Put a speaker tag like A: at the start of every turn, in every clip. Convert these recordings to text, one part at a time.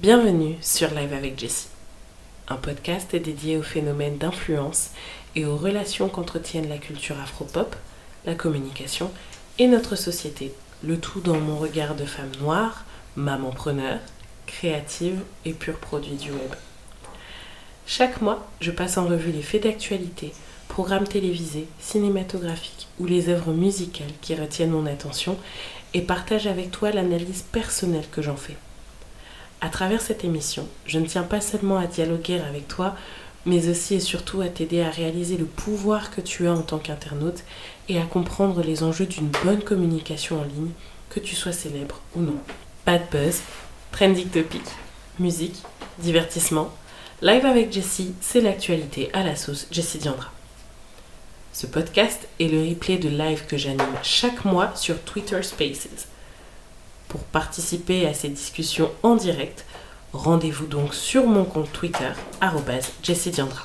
A: Bienvenue sur Live avec Jessie, un podcast dédié au phénomène d'influence et aux relations qu'entretiennent la culture afro-pop, la communication et notre société, le tout dans mon regard de femme noire, maman preneur, créative et pur produit du web. Chaque mois, je passe en revue les faits d'actualité, programmes télévisés, cinématographiques ou les œuvres musicales qui retiennent mon attention et partage avec toi l'analyse personnelle que j'en fais. À travers cette émission, je ne tiens pas seulement à dialoguer avec toi, mais aussi et surtout à t'aider à réaliser le pouvoir que tu as en tant qu'internaute et à comprendre les enjeux d'une bonne communication en ligne, que tu sois célèbre ou non. Bad buzz, trending topic, musique, divertissement. Live avec Jessie, c'est l'actualité à la sauce Jessie Diandra. Ce podcast est le replay de live que j'anime chaque mois sur Twitter Spaces. Pour participer à ces discussions en direct, rendez-vous donc sur mon compte Twitter, @jessidiandra.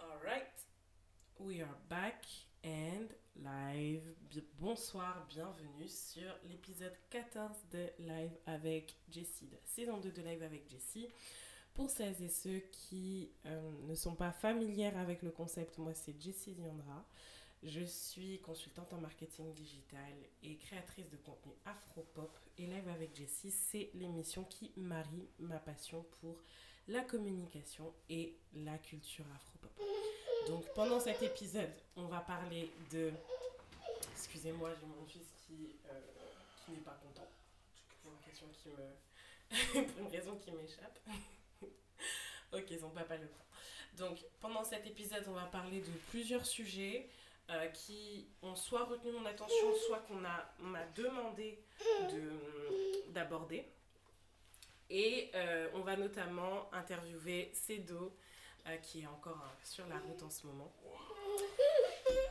A: Alright, we are back and live. Bonsoir, bienvenue sur l'épisode 14 de Live avec Jessie, de saison 2 de Live avec Jessie. Pour celles et ceux qui euh, ne sont pas familières avec le concept, moi c'est Jessie Diandra. Je suis consultante en marketing digital et créatrice de contenu afro-pop. Et Live avec Jessie, c'est l'émission qui marie ma passion pour la communication et la culture afro-pop. Donc pendant cet épisode, on va parler de... Excusez-moi, j'ai mon fils qui, euh, qui n'est pas content. Pour une, question qui me... pour une raison qui m'échappe. ok, son papa le prend. Donc pendant cet épisode, on va parler de plusieurs sujets. Euh, qui ont soit retenu mon attention, soit qu'on m'a demandé d'aborder. Et euh, on va notamment interviewer Cedo, euh, qui est encore sur la route en ce moment.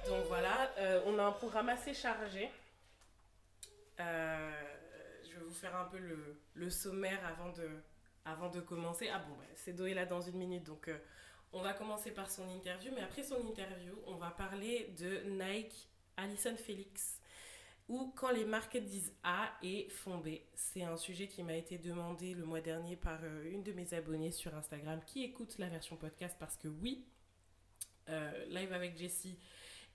A: Donc voilà, on a un programme assez chargé. je vais vous faire un peu le, le sommaire avant de, avant de commencer. Ah bon, bah, est là dans une minute, donc on va commencer par son interview, mais après son interview, on va parler de Nike Alison Felix, ou quand les marques disent A et font B. C'est un sujet qui m'a été demandé le mois dernier par euh, une de mes abonnées sur Instagram qui écoute la version podcast parce que oui, euh, Live avec Jessie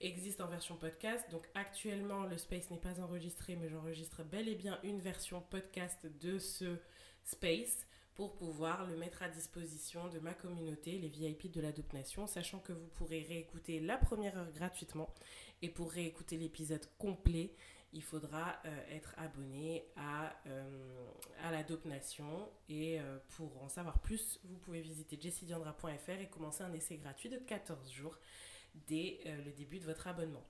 A: existe en version podcast. Donc actuellement, le space n'est pas enregistré, mais j'enregistre bel et bien une version podcast de ce space pour pouvoir le mettre à disposition de ma communauté, les VIP de la Nation, sachant que vous pourrez réécouter la première heure gratuitement. Et pour réécouter l'épisode complet, il faudra euh, être abonné à, euh, à la Nation. Et euh, pour en savoir plus, vous pouvez visiter jessidiandra.fr et commencer un essai gratuit de 14 jours dès le début de votre abonnement.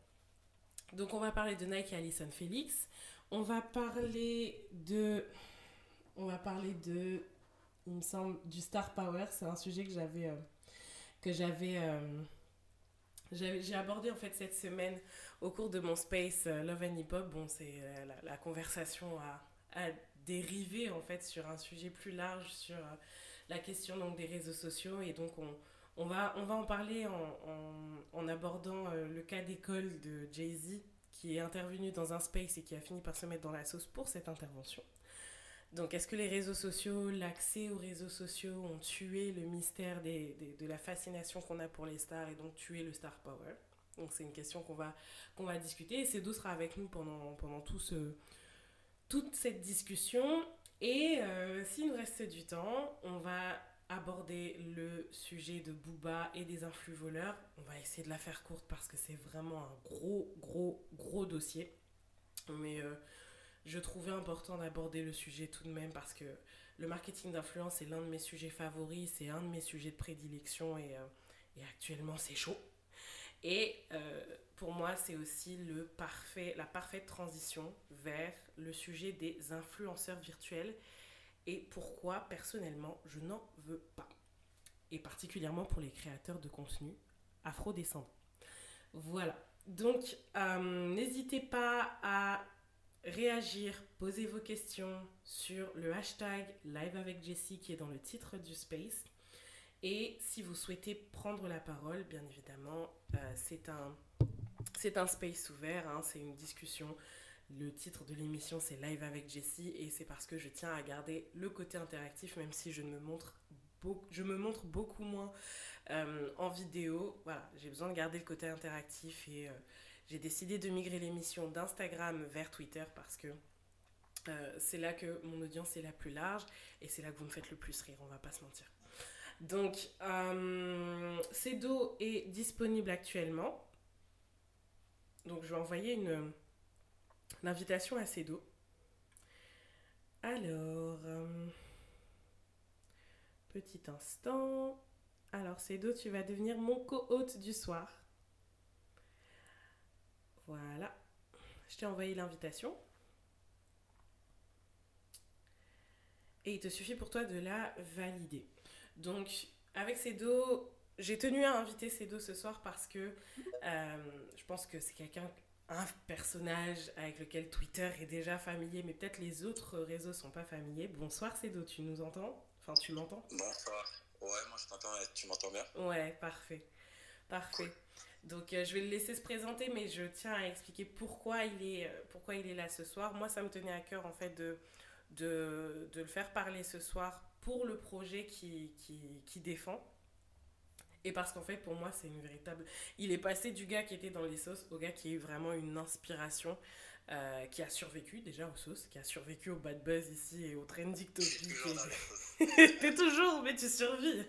A: Donc on va parler de Nike et Alison Felix. On va parler de... On va parler de il me semble, du star power. C'est un sujet que j'avais, euh, que euh, j'avais, j'ai abordé en fait cette semaine au cours de mon space euh, Love and Hip Hop. Bon, c'est la, conversation a, dérivé en fait sur un sujet plus large, sur la question donc des réseaux sociaux et donc on, on va, on va en parler en, en, en abordant le cas d'école de Jay-Z qui est intervenu dans un space et qui a fini par se mettre dans la sauce pour cette intervention. Donc, est-ce que les réseaux sociaux, l'accès aux réseaux sociaux ont tué le mystère des, de la fascination qu'on a pour les stars et donc tué le star power? Donc, c'est une question qu'on va, va discuter et Cédou sera avec nous pendant, pendant tout ce, toute cette discussion. Et euh, s'il nous reste du temps, on va aborder le sujet de Booba et des influx voleurs. On va essayer de la faire courte parce que c'est vraiment un gros, gros, gros dossier. Mais euh, je trouvais important d'aborder le sujet tout de même parce que le marketing d'influence est l'un de mes sujets favoris, c'est un de mes sujets de prédilection et, euh, actuellement c'est chaud. Et euh, pour moi, c'est aussi le parfait, la parfaite transition vers le sujet des influenceurs virtuels et pourquoi personnellement je n'en veux pas. Et particulièrement pour les créateurs de contenu afro-descendants. Voilà. Donc, euh, n'hésitez pas à réagir, poser vos questions sur le hashtag Live avec Jessie qui est dans le titre du space. Et si vous souhaitez prendre la parole, bien évidemment, euh, c'est un, space ouvert, hein, c'est une discussion Le titre de l'émission c'est Live avec Jessie et c'est parce que je tiens à garder le côté interactif même si je me montre beaucoup, je me montre beaucoup moins euh, en vidéo. Voilà, j'ai besoin de garder le côté interactif et euh, j'ai décidé de migrer l'émission d'Instagram vers Twitter parce que euh, c'est là que mon audience est la plus large et c'est là que vous me faites le plus rire, on va pas se mentir. Donc, euh, est disponible actuellement. Donc, je vais envoyer une, invitation à Cedo. Alors, euh, petit instant. Alors, Cedo, tu vas devenir mon co-hôte du soir. Voilà. Je t'ai envoyé l'invitation. Et il te suffit pour toi de la valider. Donc, avec Cedo, j'ai tenu à inviter Cedo ce soir parce que euh, je pense que c'est quelqu'un, un personnage avec lequel Twitter est déjà familier, mais peut-être les autres réseaux sont pas familiers. Bonsoir Cedo, tu nous entends? Enfin, tu m'entends?
B: Bonsoir. Ouais, moi je t'entends, tu m'entends bien?
A: Ouais, parfait. Parfait. Donc euh, je vais le laisser se présenter, mais je tiens à expliquer pourquoi il est, euh, pourquoi il est là ce soir. Moi, ça me tenait à cœur en fait de, le faire parler ce soir pour le projet qui, qui, défend. Et parce qu'en fait, pour moi, c'est une véritable. Il est passé du gars qui était dans les sauces au gars qui eu vraiment une inspiration, euh, qui a survécu déjà aux sauces, qui a survécu au bad buzz ici et au trending topic. T'es toujours, mais tu survis.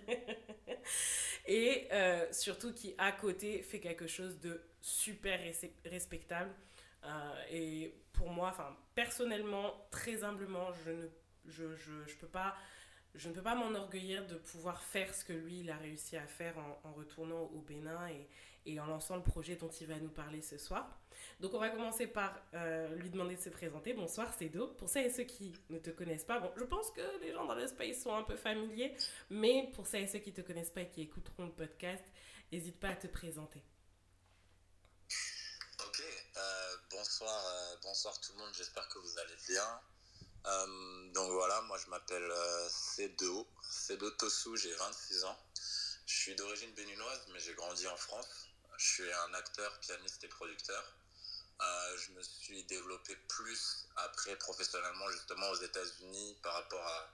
A: et euh, surtout qui, à côté, fait quelque chose de super respectable. Euh, et pour moi, personnellement, très humblement, je ne je, je, je peux pas je ne peux pas m'enorgueillir de pouvoir faire ce que lui, il a réussi à faire en, retournant au Bénin et, et, en lançant le projet dont il va nous parler ce soir. Donc on va commencer par euh, lui demander de se présenter. Bonsoir Cédo. Pour celles et ceux qui ne te connaissent pas, bon, je pense que les gens dans le space sont un peu familiers, mais pour celles et ceux qui ne te connaissent pas et qui écouteront le podcast, n'hésite pas à te présenter.
B: Ok, euh, bonsoir, euh, bonsoir tout le monde, j'espère que vous allez bien. Euh, donc voilà, moi je m'appelle euh, Cedo, Cedo Tosu, j'ai 26 ans. Je suis d'origine béninoise, mais j'ai grandi en France. Je suis un acteur, pianiste et producteur. Euh, je me suis développé plus après professionnellement justement aux États-Unis par rapport à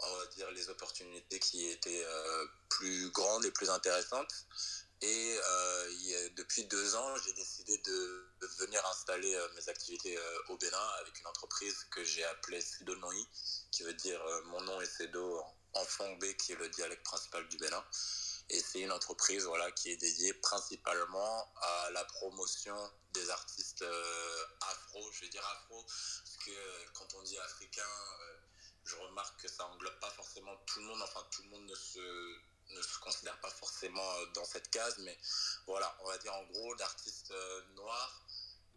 B: on va dire les opportunités qui étaient euh, plus grandes et plus intéressantes. Et euh, depuis deux ans, j'ai décidé de, venir installer euh, mes activités euh, au Bénin avec une entreprise que j'ai appelée Sedo Noi, qui veut dire mon nom est Sedo en, en qui est le dialecte principal du Bénin. Et c'est une entreprise voilà, qui est dédiée principalement à la promotion des artistes afro. Je vais dire afro, parce que quand on dit africain, je remarque que ça englobe pas forcément tout le monde. Enfin, tout le monde ne se ne se considère pas forcément dans cette case, mais voilà, on va dire en gros d'artistes euh, noirs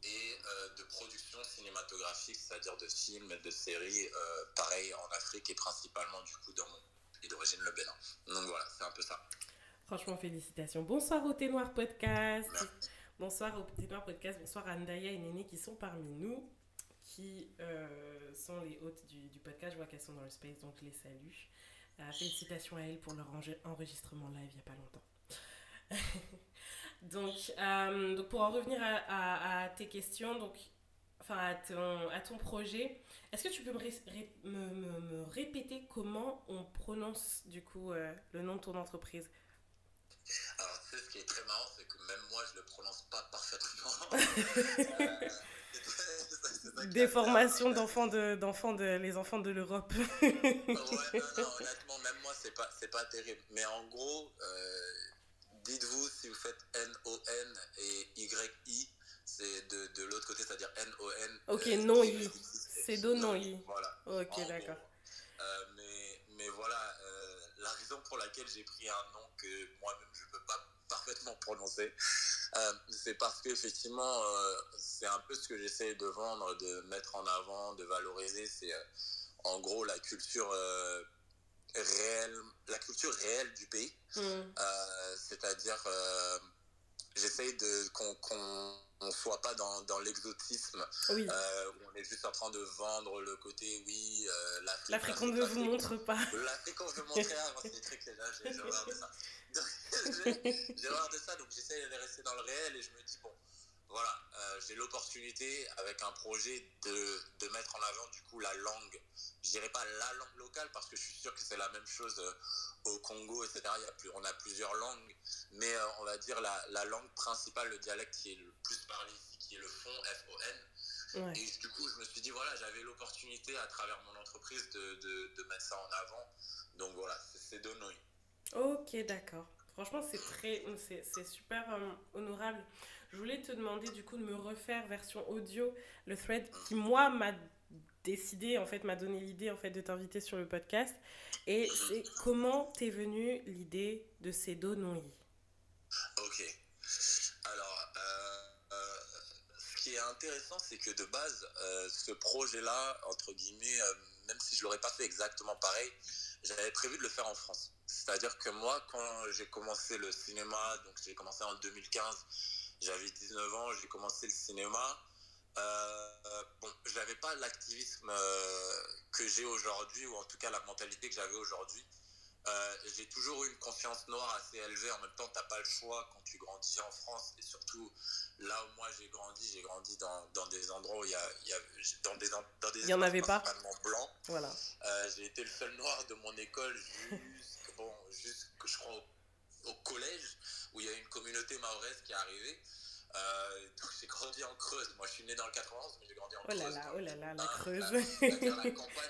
B: et euh, de production cinématographique, c'est-à-dire de films de séries, euh, pareil en Afrique et principalement du coup dans mon pays d'origine, le Bénin. Donc voilà, c'est un peu ça.
A: Franchement, félicitations. Bonsoir au Thé Noir Podcast. Merci. Bonsoir au Thé Noir Podcast. Bonsoir à Ndaya et Néné qui sont parmi nous, qui euh, sont les hôtes du, du podcast. Je vois qu'elles sont dans le space, donc les salue. Euh, félicitations à elle pour leur enregistrement live il n'y a pas longtemps. donc, euh, donc, pour en revenir à, à, à, tes questions, donc, enfin à ton, à ton projet, est-ce que tu peux me, ré, me, me, me, répéter comment on prononce du coup euh, le nom de ton entreprise?
B: Alors, tu sais, ce qui est très marrant, c'est que même moi, je ne le prononce pas parfaitement. Euh,
A: des formations d'enfants de, d'enfants de les enfants de l'Europe.
B: ouais, non, non, honnêtement, même moi, c'est pas, c'est pas terrible. Mais en gros, euh, dites-vous si vous faites N-O-N et Y-I, c'est de, de l'autre côté, c'est-à-dire N-O-N.
A: Ok, euh, non I. C'est do non I.
B: Voilà.
A: Ok, d'accord.
B: Euh, mais, mais voilà, euh, la raison pour laquelle j'ai pris un nom que moi-même je peux pas parfaitement prononcé. Euh, c'est parce qu'effectivement, euh, c'est un peu ce que j'essaie de vendre, de mettre en avant, de valoriser. C'est euh, en gros la culture réelle, la culture réelle du pays.
A: Mm.
B: C'est-à-dire, j'essaie de qu'on qu ne soit pas dans, dans l'exotisme
A: oui.
B: euh, où on est juste en train de vendre le côté oui euh, l'Afrique
A: l'Afrique on ne vous montre pas
B: l'Afrique on veut montrer ah, c'est des trucs là j'ai horreur de ça j'ai horreur de ça donc j'essaie de rester dans le réel et je me dis bon voilà, euh, j'ai l'opportunité avec un projet de, de, mettre en avant du coup la langue. Je dirais pas la langue locale parce que je suis sûr que c'est la même chose euh, au Congo, etc. Il y a plus, on a plusieurs langues, mais euh, on va dire la, la, langue principale, le dialecte qui est le plus parlé ici, qui est le fond, F-O-N. Ouais. Et du coup, je me suis dit, voilà, j'avais l'opportunité à travers mon entreprise de, de, de, mettre ça en avant. Donc voilà, c'est Donoï.
A: Ok, d'accord. Franchement, c'est très, c'est super honorable. Je voulais te demander du coup de me refaire version audio le thread qui moi m'a décidé en fait m'a donné l'idée en fait de t'inviter sur le podcast et c'est comment t'es venue l'idée de ces dos non
B: Ok. Alors euh, euh, ce qui est intéressant c'est que de base euh, ce projet là entre guillemets même si je l'aurais pas fait exactement pareil j'avais prévu de le faire en France. C'est-à-dire que moi quand j'ai commencé le cinéma donc j'ai commencé en 2015 j'avais 19 ans, j'ai commencé le cinéma. Euh, bon, j'avais pas l'activisme euh, que j'ai aujourd'hui, ou en tout cas la mentalité que j'avais aujourd'hui. Euh, j'ai toujours eu une conscience noire assez élevée. En même temps, t'as pas le choix quand tu grandis en France. Et surtout, là où moi j'ai grandi, j'ai grandi dans, dans, des endroits où il y a, y a, dans des, dans des
A: y en avait pas
B: blancs.
A: Voilà.
B: Euh, j'ai été le seul noir de mon école jusqu'à, bon, jusqu', je crois, au collège où il y a une communauté mahoraise qui est arrivée. Euh, j'ai grandi en Creuse. Moi, je suis né dans le 91, mais j'ai grandi en
A: oh
B: Creuse.
A: Là là, oh là là, la Creuse.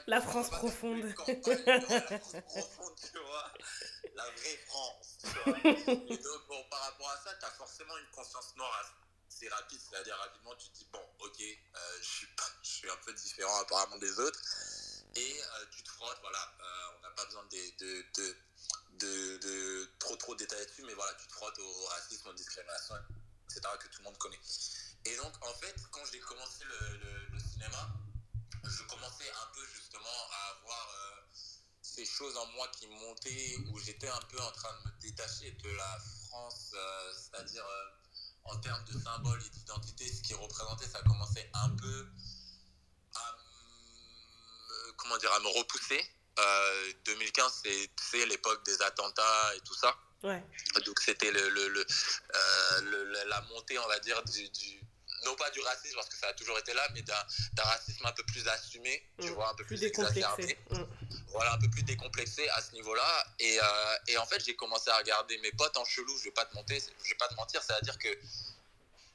A: La, France profonde.
B: La France profonde, tu vois. La vraie France, tu vois. Et donc, bon, par rapport à ça, tu as forcément une conscience noire assez rapide. C'est-à-dire, rapidement, tu te dis, bon, ok, euh, je, suis pas, je suis un peu différent apparemment des autres. Et euh, tu te frottes, voilà. On n'a pas besoin de, de, de de, de, trop trop détailler dessus, mais voilà, tu te frottes au, racisme, aux discriminations, etc., que tout le monde connaît. Et donc, en fait, quand j'ai commencé le, le, cinéma, je commençais un peu justement à avoir euh, ces choses en moi qui montaient, où j'étais un peu en train de me détacher de la France, euh, c'est-à-dire euh, en termes de symboles et d'identité, ce qui représentait, ça commençait un peu comment dire, à me repousser. 2015, euh, c'est l'époque des attentats et tout ça.
A: Ouais.
B: Donc c'était le, le, le, euh, la montée, on va dire, du, du, non pas du racisme, parce que ça a toujours été là, mais d'un racisme un peu plus assumé, tu mmh. vois, un peu plus, plus exacerbé. Mmh. Voilà, un peu plus décomplexé à ce niveau-là. Et, euh, et, en fait, j'ai commencé à regarder mes potes en chelou, je vais pas te mentir, je vais pas te mentir, c'est-à-dire que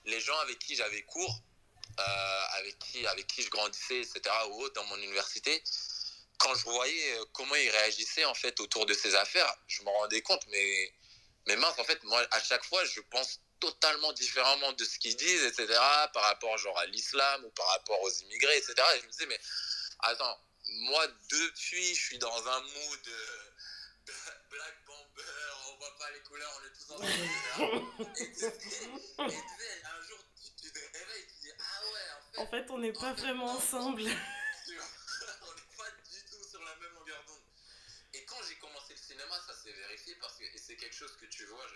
B: les gens avec qui j'avais cours, avec, qui, avec qui je grandissais, etc., ou autre, dans mon université, quand je voyais euh, comment ils réagissaient en fait autour de ces affaires, je me rendais compte, mais, mais mince, en fait, moi, à chaque fois, je pense totalement différemment de ce qu'ils disent, etc., par rapport genre à l'islam ou par rapport aux immigrés, etc. Et je me disais, mais attends, moi, depuis, je suis dans un mood de Black Bomber, on voit pas les couleurs, on est tous ensemble, etc. Et, et, et, un jour, tu, tu te réveilles, tu dis, ah ouais, en fait...
A: En fait, on n'est pas vraiment ensemble.
B: Ça s'est vérifié parce que, c'est quelque chose que tu vois,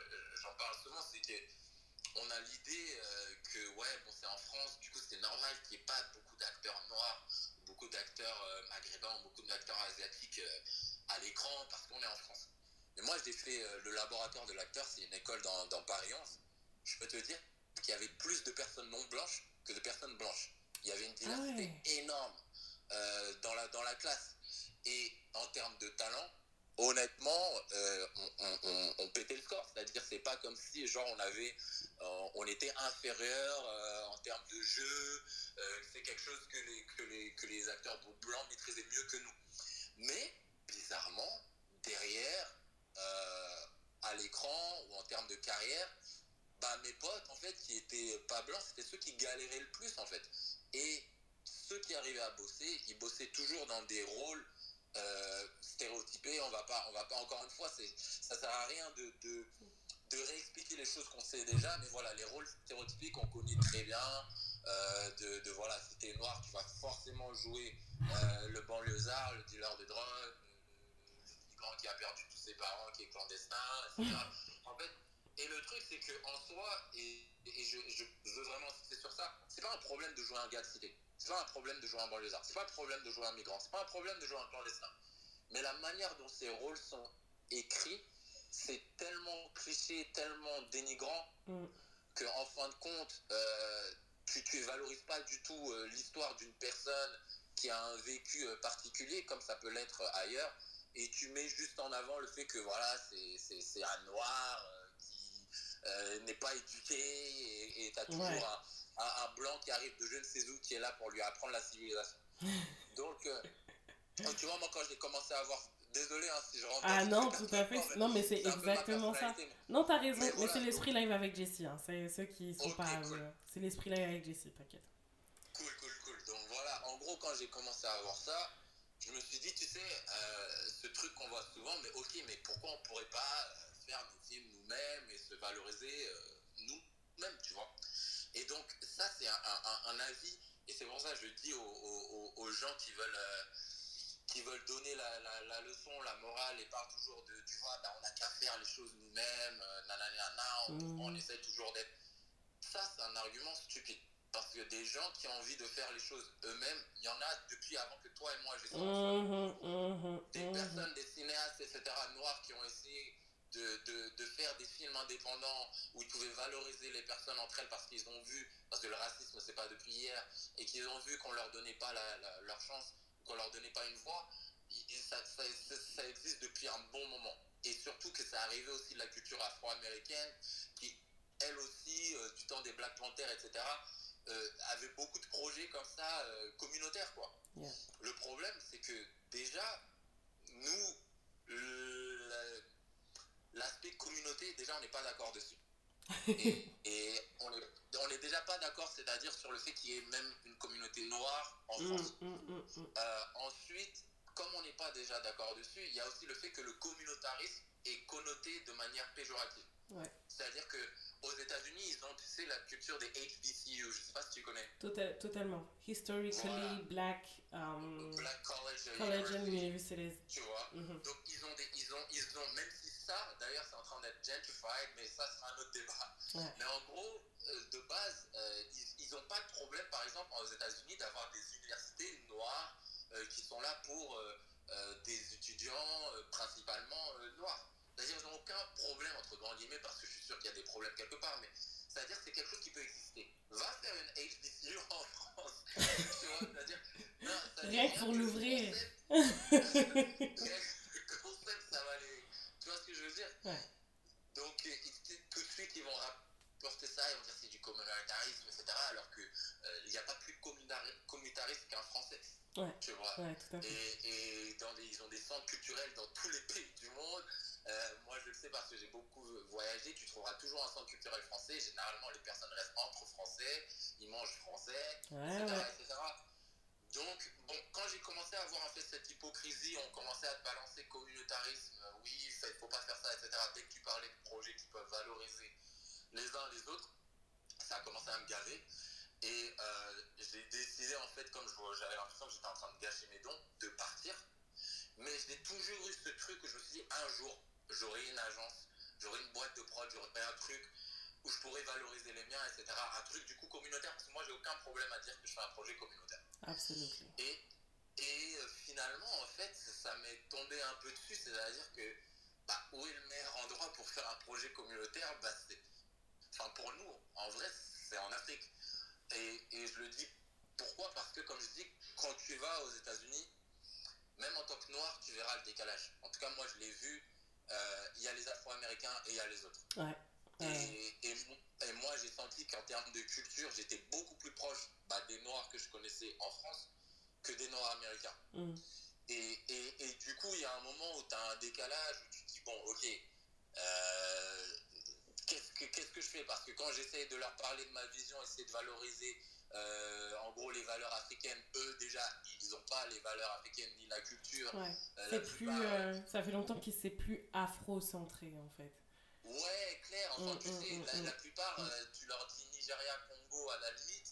B: j'en parle souvent, c'est qu'on a l'idée euh, que, ouais, bon, c'est en France, du coup, c'est normal qu'il n'y ait pas beaucoup d'acteurs noirs, beaucoup d'acteurs euh, maghrébins, beaucoup d'acteurs asiatiques euh, à l'écran parce qu'on est en France. Mais moi, j'ai fait le laboratoire de l'acteur, c'est une école dans, dans Paris 11. Je peux te dire qu'il y avait plus de personnes non blanches que de personnes blanches. Il y avait une diversité ah ouais. énorme dans, la, dans la classe. Et en termes de talent, honnêtement, euh, on, pétait le score. C'est-à-dire, c'est pas comme si, genre, on avait, euh, on était inférieur euh, en termes de jeu. C'est quelque chose que les, que les, que les acteurs blancs maîtrisaient mieux que nous. Mais, bizarrement, derrière, à l'écran ou en termes de carrière, bah, mes potes, en fait, qui étaient pas blancs, c'était ceux qui galéraient le plus, en fait. Et ceux qui arrivaient à bosser, ils bossaient toujours dans des rôles euh, stéréotypé, on va pas, on va pas encore une fois, c'est, ça sert à rien de, de, de réexpliquer les choses qu'on sait déjà, mais voilà, les rôles stéréotypiques qu'on connaît très bien, euh, de, de, voilà, si t'es noir, tu vas forcément jouer euh, le banlieusard, le dealer de drogue, le, le qui a perdu tous ses parents, qui est clandestin, etc. En fait, et le truc, c'est qu'en soi, et, et je, je, veux vraiment insister sur ça, c'est pas un problème de jouer un gars de cité. C'est pas un problème de jouer un banlieusard. C'est pas un problème de jouer un migrant. C'est pas un problème de jouer un clandestin. Mais la manière dont ces rôles sont écrits, c'est tellement cliché, tellement dénigrant, mm. que en fin de compte, euh, tu ne valorises pas du tout euh, l'histoire d'une personne qui a un vécu euh, particulier, comme ça peut l'être ailleurs, et tu mets juste en avant le fait que voilà, c'est un noir qui n'est pas éduqué, et tu as toujours un, un, blanc qui arrive de je ne sais où, qui est là pour lui apprendre la civilisation. Donc, tu vois, moi, quand j'ai commencé à avoir Désolé hein, si je rentre.
A: Ah non, tout à fait. Non, mais c'est exactement ça. Non, t'as raison. Mais, c'est l'esprit live avec Jessie. Hein. C'est ceux qui sont pas. Euh, c'est l'esprit live avec Jessie, t'inquiète.
B: Cool, cool, cool. Donc voilà, en gros, quand j'ai commencé à avoir ça, je me suis dit, tu sais, euh, ce truc qu'on voit souvent, mais ok, mais pourquoi on pourrait pas euh, faire des films nous-mêmes et se valoriser nous-mêmes, tu vois? Et donc, ça, c'est un, un, avis. Et c'est pour ça que je dis aux, aux, aux gens qui veulent qui veulent donner la, la, la, leçon, la morale et parlent toujours de, tu vois, bah, on n'a qu'à faire les choses nous-mêmes, euh, nanana, on, mmh. on essaie toujours d'être. Ça, c'est un argument stupide. Parce que des gens qui ont envie de faire les choses eux-mêmes, il y en a depuis avant que toi et moi, j'ai mmh, mmh, Des personnes, des cinéastes, etc., noirs qui ont essayé de, de, de, faire des films indépendants où ils pouvaient valoriser les personnes entre elles parce qu'ils ont vu, parce que le racisme, c'est pas depuis hier, et qu'ils ont vu qu'on leur donnait pas la, leur chance qu'on leur donnait pas une voix, ça, ça, existe depuis un bon moment. Et surtout que ça arrivait aussi de la culture afro-américaine, qui, elle aussi, euh, du temps des Black Panthers, etc., euh, avait beaucoup de projets comme ça, euh, communautaires, quoi. Le problème, c'est que déjà, nous, l'aspect communauté, déjà, on n'est pas d'accord dessus. et, on n'est on est déjà pas d'accord, c'est-à-dire sur le fait qu'il y ait même une communauté noire en mm, France. Mm, mm, euh, ensuite, comme on n'est pas déjà d'accord dessus, il y a aussi le fait que le communautarisme est connoté de manière péjorative. C'est-à-dire que aux États-Unis, ils ont, tu sais, la culture des HBCU. Je sais pas si tu connais.
A: Total, totalement. Historically black, um,
B: black college,
A: college and universities.
B: Tu vois? Mm-hmm. Donc ils ont des, ils ont, ils ont, même si ça, d'ailleurs, c'est en train d'être gentrified, mais ça sera un autre débat. Mais en gros, euh, de base, euh, ils n'ont pas de problème, par exemple, aux États-Unis, d'avoir des universités noires euh, qui sont là pour des étudiants principalement noirs. C'est-à-dire qu'ils n'ont aucun problème, entre grands guillemets, parce que je suis sûr qu'il y a des problèmes quelque part, mais c'est-à-dire que c'est quelque chose qui peut exister. Va faire une HBCU en France. tu vois, c'est-à-dire...
A: Rien que pour l'ouvrir.
B: dire ouais. Donc, tout de suite, ils vont rapporter ça, ils vont dire c'est du communautarisme, etc. Alors qu'il n'y euh, a pas plus communautarisme qu'un français.
A: Ouais.
B: Tu vois
A: ouais, tout à fait.
B: Et, et dans ils ont des centres culturels dans tous les pays du monde. Euh, moi, je le sais parce que j'ai beaucoup voyagé. Tu trouveras toujours un centre culturel français. Généralement, les personnes restent entre français, ils mangent français, etc., etc. Donc, bon, quand j'ai commencé à voir en fait cette hypocrisie, on commençait à te balancer communautarisme, euh, oui, il faut pas faire ça, etc. Dès que tu parlais de projets qui peuvent valoriser les uns les autres, ça a commencé à me gaver. Et euh, j'ai décidé, en fait, comme j'avais l'impression que j'étais en train de gâcher mes dons, de partir. Mais j'ai toujours eu ce truc où je me suis dit, un jour, j'aurai une agence, j'aurai une boîte de prod, j'aurai un truc où je pourrais valoriser les miens, etc. Un truc du coup communautaire, parce que moi j'ai aucun problème à dire que je fais un projet communautaire.
A: Absolument.
B: Et, et euh, finalement, en fait, ça m'est tombé un peu dessus, c'est-à-dire que bah, où est le meilleur endroit pour faire un projet communautaire? Bah, Enfin, pour nous, en vrai, c'est en Afrique. Et, et, je le dis pourquoi? Parce que, comme je dis, quand tu vas aux États-Unis, même en tant que noir, tu verras le décalage. En tout cas, moi, je l'ai vu. Euh, il y a les Afro-Américains et il y a les autres.
A: Ouais.
B: Et, et, moi, j'ai senti qu'en termes de culture, j'étais beaucoup plus proche bah, des Noirs que je connaissais en France que des Noirs américains. Mm. Et, et, du coup, il y a un moment où tu as un décalage, où tu te dis, bon, ok, euh, qu'est-ce que, qu'est-ce que je fais? Parce que quand j'essaie de leur parler de ma vision, essayer de valoriser euh, en gros les valeurs africaines, eux déjà, ils n'ont pas les valeurs africaines ni la culture.
A: Ouais. Euh, plus, ça fait longtemps qu'ils c'est plus afro-centré en fait.
B: Ouais, clair. Enfin, mm, tu mm, sais, mm, la, plupart, euh, tu leur dis Nigeria, Congo, à la limite,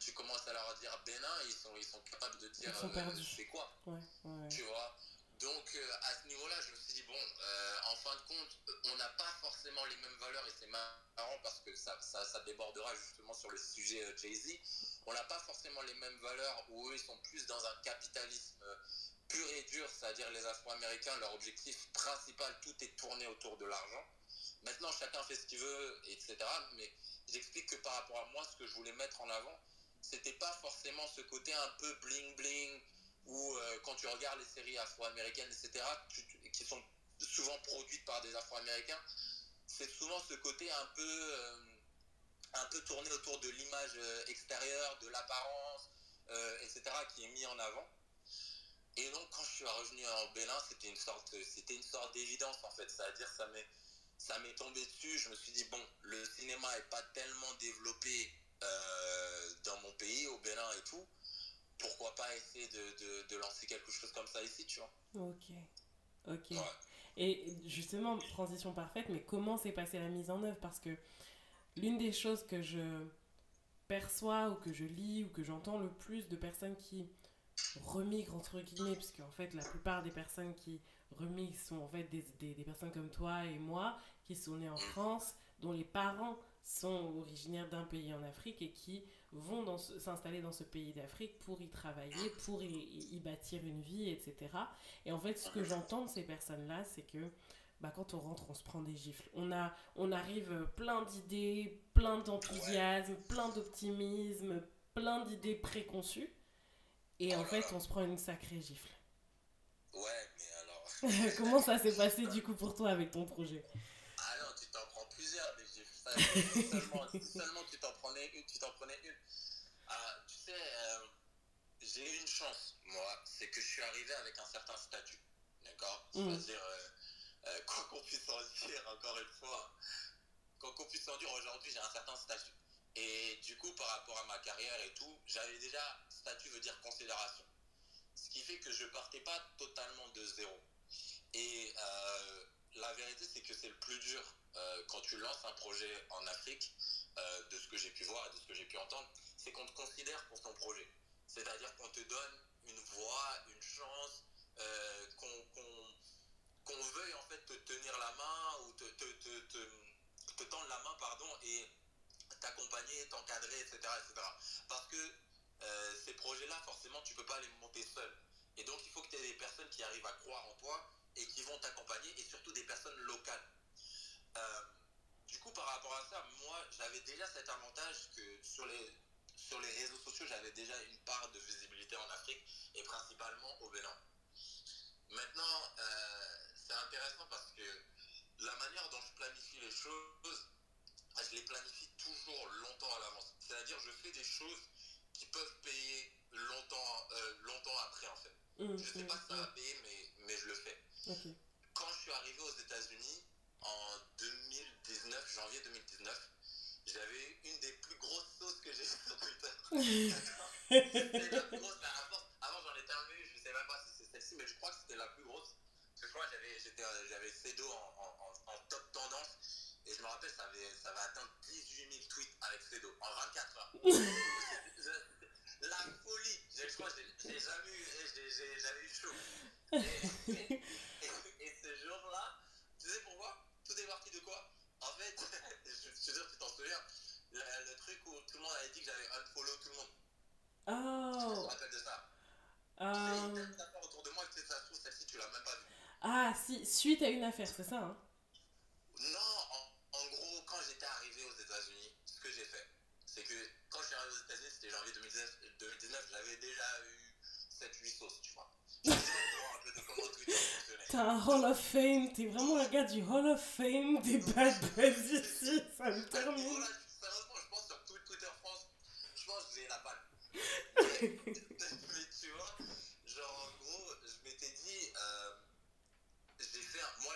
B: tu commences à leur dire Bénin, ils sont, ils sont capables de dire
A: euh,
B: c'est quoi.
A: Ouais, ouais.
B: Tu vois? Donc à ce niveau-là, je me suis dit, bon, en fin de compte, on n'a pas forcément les mêmes valeurs et c'est marrant parce que ça, ça, ça, débordera justement sur le sujet Jay-Z. On n'a pas forcément les mêmes valeurs où eux, ils sont plus dans un capitalisme pur et dur, c'est-à-dire les Afro-Américains, leur objectif principal, tout est tourné autour de l'argent. Maintenant, chacun fait ce qu'il veut, etc. Mais j'explique que par rapport à moi, ce que je voulais mettre en avant, c'était pas forcément ce côté un peu bling-bling, où euh, quand tu regardes les séries afro-américaines, etc., qui sont souvent produites par des afro-américains, c'est souvent ce côté un peu, euh, un peu tourné autour de l'image euh, extérieure, de l'apparence, etc., qui est mis en avant. Et donc, quand je suis revenu en Bénin, c'était une sorte, sorte d'évidence, en fait. C'est-à-dire, ça m'est, ça m'est tombé dessus. Je me suis dit, bon, le cinéma n'est pas tellement développé dans mon pays, au Bénin et tout pourquoi pas essayer de, de, lancer quelque chose comme ça ici, tu vois.
A: Ok. Ok. Et justement, transition parfaite, mais comment s'est passée la mise en œuvre? Parce que l'une des choses que je perçois ou que je lis ou que j'entends le plus de personnes qui remigrent entre guillemets, parce qu'en fait la plupart des personnes qui remigrent sont en fait des, des, des personnes comme toi et moi qui sont nées en mm. France, dont les parents sont originaires d'un pays en Afrique et qui vont s'installer dans ce pays d'Afrique pour y travailler, pour y, bâtir une vie, etc. Et en fait, ce que j'entends de ces personnes-là, c'est que bah, quand on rentre, on se prend des gifles. On, a, on arrive plein d'idées, plein d'enthousiasme, plein d'optimisme, plein d'idées préconçues. Et en fait, on se prend une sacrée gifle.
B: Ouais, mais alors.
A: Comment ça s'est passé du coup pour toi avec ton projet?
B: Seulement, seulement tu t'en prenais une, tu t'en prenais une. Ah, tu sais, euh, j'ai eu une chance, moi, c'est que je suis arrivé avec un certain statut. D'accord? Mm. C'est-à-dire, euh, euh, quoi qu'on puisse en dire, encore une fois, quoi qu'on puisse en dire, aujourd'hui, j'ai un certain statut. Et du coup, par rapport à ma carrière et tout, j'avais déjà, statut veut dire considération. Ce qui fait que je partais pas totalement de zéro. Et la vérité, c'est que c'est le plus dur euh, quand tu lances un projet en Afrique, euh, de ce que j'ai pu voir et de ce que j'ai pu entendre, c'est qu'on te considère pour ton projet. C'est-à-dire qu'on te donne une voix, une chance, euh, qu'on veuille en fait te tenir la main ou te, te, te, te tendre la main pardon, et t'accompagner, t'encadrer, etc., etc. Parce que ces projets-là, forcément, tu ne peux pas les monter seul. Et donc, il faut que tu aies des personnes qui arrivent à croire en toi et qui vont t'accompagner, et surtout des personnes locales. Euh, du coup, par rapport à ça, moi, j'avais déjà cet avantage que sur les, sur les réseaux sociaux, j'avais déjà une part de visibilité en Afrique et principalement au Bénin. Maintenant, euh, c'est intéressant parce que la manière dont je planifie les choses, je les planifie toujours longtemps à l'avance. C'est-à-dire, je fais des choses qui peuvent payer longtemps, euh, longtemps après, en fait. Mmh, je ne sais pas si ça va mmh. payer, mais, mais je le fais. Quand je suis arrivé aux États-Unis, en 2019, janvier 2019, j'avais une des plus grosses sauces que j'ai sur Twitter. c'était la plus grosse. avant, j'en un peu, je ne sais même pas si c'est celle-ci, mais je crois que c'était la plus grosse. Parce que je crois que j'avais, j'avais Cedo en, en, top tendance. Et je me rappelle, ça avait, ça avait atteint 18 000 tweets avec Cedo en 24 heures. la folie. Je crois que j'ai jamais eu, j'ai eu chaud. Et, et ce jour-là, tu sais pourquoi? Tout est parti de quoi? En fait, je sûr que tu t'en souviens, le, truc où tout le monde avait dit que j'avais unfollow tout le monde.
A: Oh
B: Je me rappelle de ça. Um... Il y a une affaire autour de moi que ça se trouve, celle-ci, tu l'as même pas vue.
A: Ah, si, suite à une affaire, c'est ça hein?
B: Non, en, en, gros, quand j'étais arrivé aux États-Unis, ce que j'ai fait, c'est que quand je suis arrivé aux États-Unis, c'était janvier 2019, 2019 j'avais déjà eu 7-8 sauces, tu vois.
A: T'as un Hall of Fame, t'es vraiment le gars du Hall of Fame des bad boys ici, ça me termine.
B: sérieusement, je pense sur Twitter France, je pense que j'ai la balle. mais tu vois, genre en gros, je m'étais dit, euh, j'ai fait, un, moi,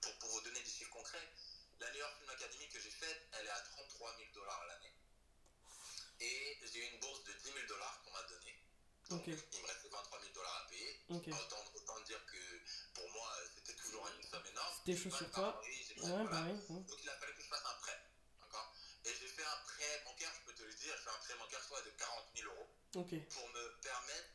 B: pour, pour vous donner des chiffres concrets, la New York Film Academy que j'ai faite, elle est à 33 000 dollars à l'année. Et j'ai eu une bourse de 10 000 dollars qu'on m'a donnée. Donc, il me restait 23 000 payer. Autant, autant, dire que pour moi, c'était toujours une somme énorme.
A: C'était chaud sur toi.
B: Ouais, bah oui, Donc, il a fallu que je fasse un prêt. D'accord? Et j'ai fait un prêt bancaire, je peux te le dire, j'ai fait un prêt bancaire soit de 40 000 euros pour me permettre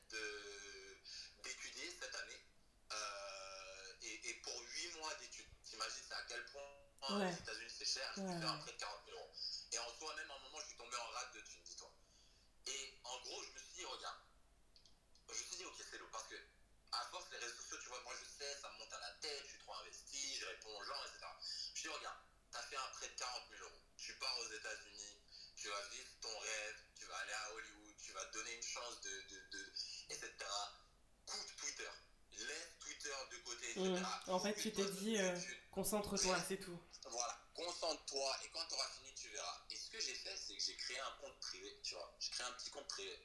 B: d'étudier cette année. Euh, et, et, pour 8 mois d'études, t'imagines à quel point ouais. les États-Unis c'est cher, j'ai ouais. fait un prêt de 40 000 euros. Et en soi, même je en rate de thunes, dis-toi. Et en gros, je me suis dit, regarde, je me suis dit, ok, c'est lourd, parce que à force, les réseaux sociaux, tu vois, moi je sais, ça me monte à la tête, je suis trop investi, je réponds aux gens, etc. Je me suis dit, aux États-Unis, tu vas vivre ton rêve, tu vas aller à Hollywood, tu vas donner une chance de, de, de etc. Coupe Twitter. Laisse Twitter de côté, etc.
A: Mmh. En fait, tu t'es dit, euh, concentre-toi, c'est tout.
B: Voilà, concentre-toi et quand tu auras fini, tu verras. Et ce que j'ai fait, c'est que j'ai créé un compte privé, tu vois. J'ai créé un petit compte privé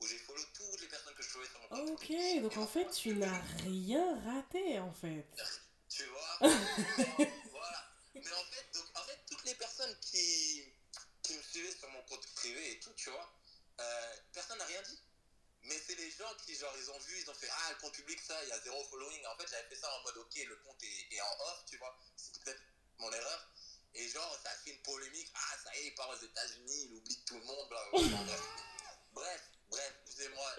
B: où j'ai follow toutes les personnes que je trouvais sur mon compte.
A: Ok, donc en fait, tu n'as rien raté, en fait.
B: Tu vois Voilà. Mais en fait, donc, en fait, toutes les personnes qui, qui me suivaient sur mon compte privé et tout, tu vois, euh, personne n'a rien dit. Mais c'est les gens qui, genre, ils ont vu, ils ont fait Ah, le compte public, ça, il y a zéro following. En fait, j'avais fait ça en mode Ok, le compte est, est en off, tu vois. C'est peut-être mon erreur. Et genre, ça a fait une polémique. Ah, ça y est, il part aux États-Unis, il oublie tout le monde, bla, bla, bla. Bref, bref, excusez-moi,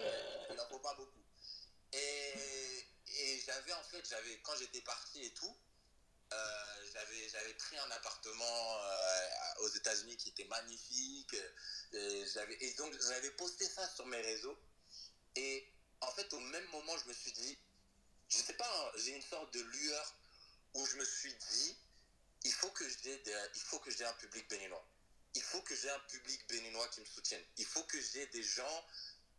B: il n'en faut pas beaucoup. Et, et j'avais, en fait, j'avais, quand j'étais parti et tout, euh, j'avais, pris un appartement euh, aux États-Unis qui était magnifique. Et, et donc, j'avais posté ça sur mes réseaux. Et en fait, au même moment, je me suis dit, je sais pas, j'ai une sorte de lueur où je me suis dit, il faut que j'ai un public béninois. Il faut que j'ai un public béninois qui me soutienne. Il faut que j'ai des gens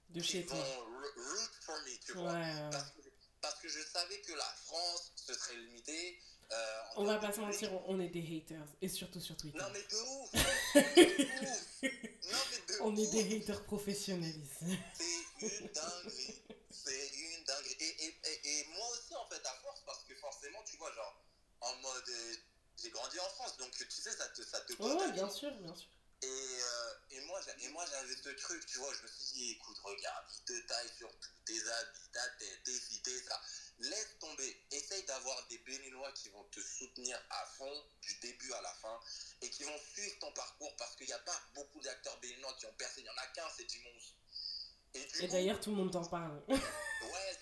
A: de
B: qui
A: chez toi.
B: vont ro- root for me, tu vois.
A: Ouais.
B: Parce, que, parce que je savais que la France, ce serait limité. euh,
A: On va pas se
B: public.
A: mentir, on est des haters. Et surtout sur Twitter.
B: Non, mais de ouf! de ouf! Non, mais de
A: On est des haters professionnels ici.
B: C'est une dinguerie. C'est une dinguerie. Et, et, et, et moi aussi, en fait, à force, parce que forcément, tu vois, genre, en mode. J'ai grandi en France, donc tu sais, ça te, ça te
A: ouais, bien sûr, bien sûr.
B: Et, euh, et moi, j'a- et moi, j'avais ce truc, tu vois, je me suis dit, écoute, regarde, il te taille sur tout, tes habits, ta tête, tes cités, ça. Laisse tomber, essaye d'avoir des Béninois qui vont te soutenir à fond, du début à la fin, et qui vont suivre ton parcours, parce qu'il n'y a pas beaucoup d'acteurs béninois qui ont percé, il n'y en a qu'un, c'est Dimons. Et,
A: d'ailleurs, tout le monde t'en parle.
B: Ouais,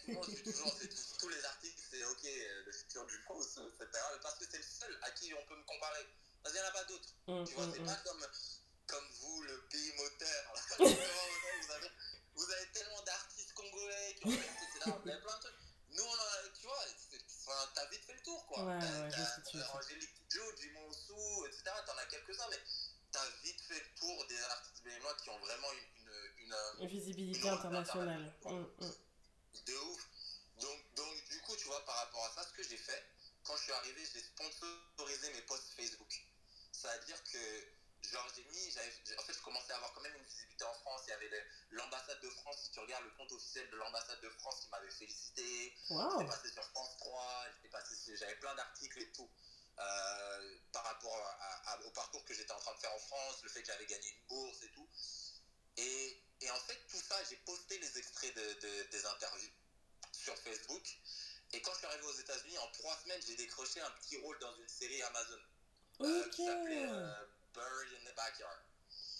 B: souvent, je suis toujours, c'est tous, tous les articles, c'est ok, euh, le futur du pouce, etc. Parce que c'est le seul à qui on peut me comparer. Parce qu'il n'y en a pas d'autres.
A: Hum,
B: Tu vois,
A: hum,
B: c'est
A: hum.
B: pas comme, comme vous, le pays moteur. vous, avez, vous avez tellement d'artistes congolais qui ont fait, etc. Vous avez plein de trucs. Nous, on a, tu vois, c'est- enfin, t'as vite fait le tour, quoi.
A: Ouais,
B: T'as-
A: ouais,
B: t'as-. Angélique Joe, Jimon Sou, etc. T'en as quelques-uns, mais t'as vite fait le tour des artistes béninois qui ont vraiment une, une, euh,
A: Une visibilité internationale. Hum, hum.
B: de ouf. Donc, donc, du coup, tu vois, par rapport à ça, ce que j'ai fait, quand je suis arrivé, j'ai sponsorisé mes posts Facebook. C'est-à-dire que, genre, j'ai mis, en fait, je commençais à avoir quand même une visibilité en France. Il y avait l'ambassade de France, si tu regardes le compte officiel de l'ambassade de France qui m'avait félicité.
A: Waouh.
B: J'étais passé sur France 3, j'étais passé sur- j'avais plein d'articles et tout. euh, par rapport à- à- au parcours que j'étais en train de faire en France, le fait que j'avais gagné une bourse et tout. Et, et en fait, tout ça, j'ai posté les extraits de, de- des interviews sur Facebook. Et quand je suis arrivé aux États-Unis, en trois semaines, j'ai décroché un petit rôle dans une série Amazon euh,
A: Ok.
B: qui s'appelait euh, in the Backyard.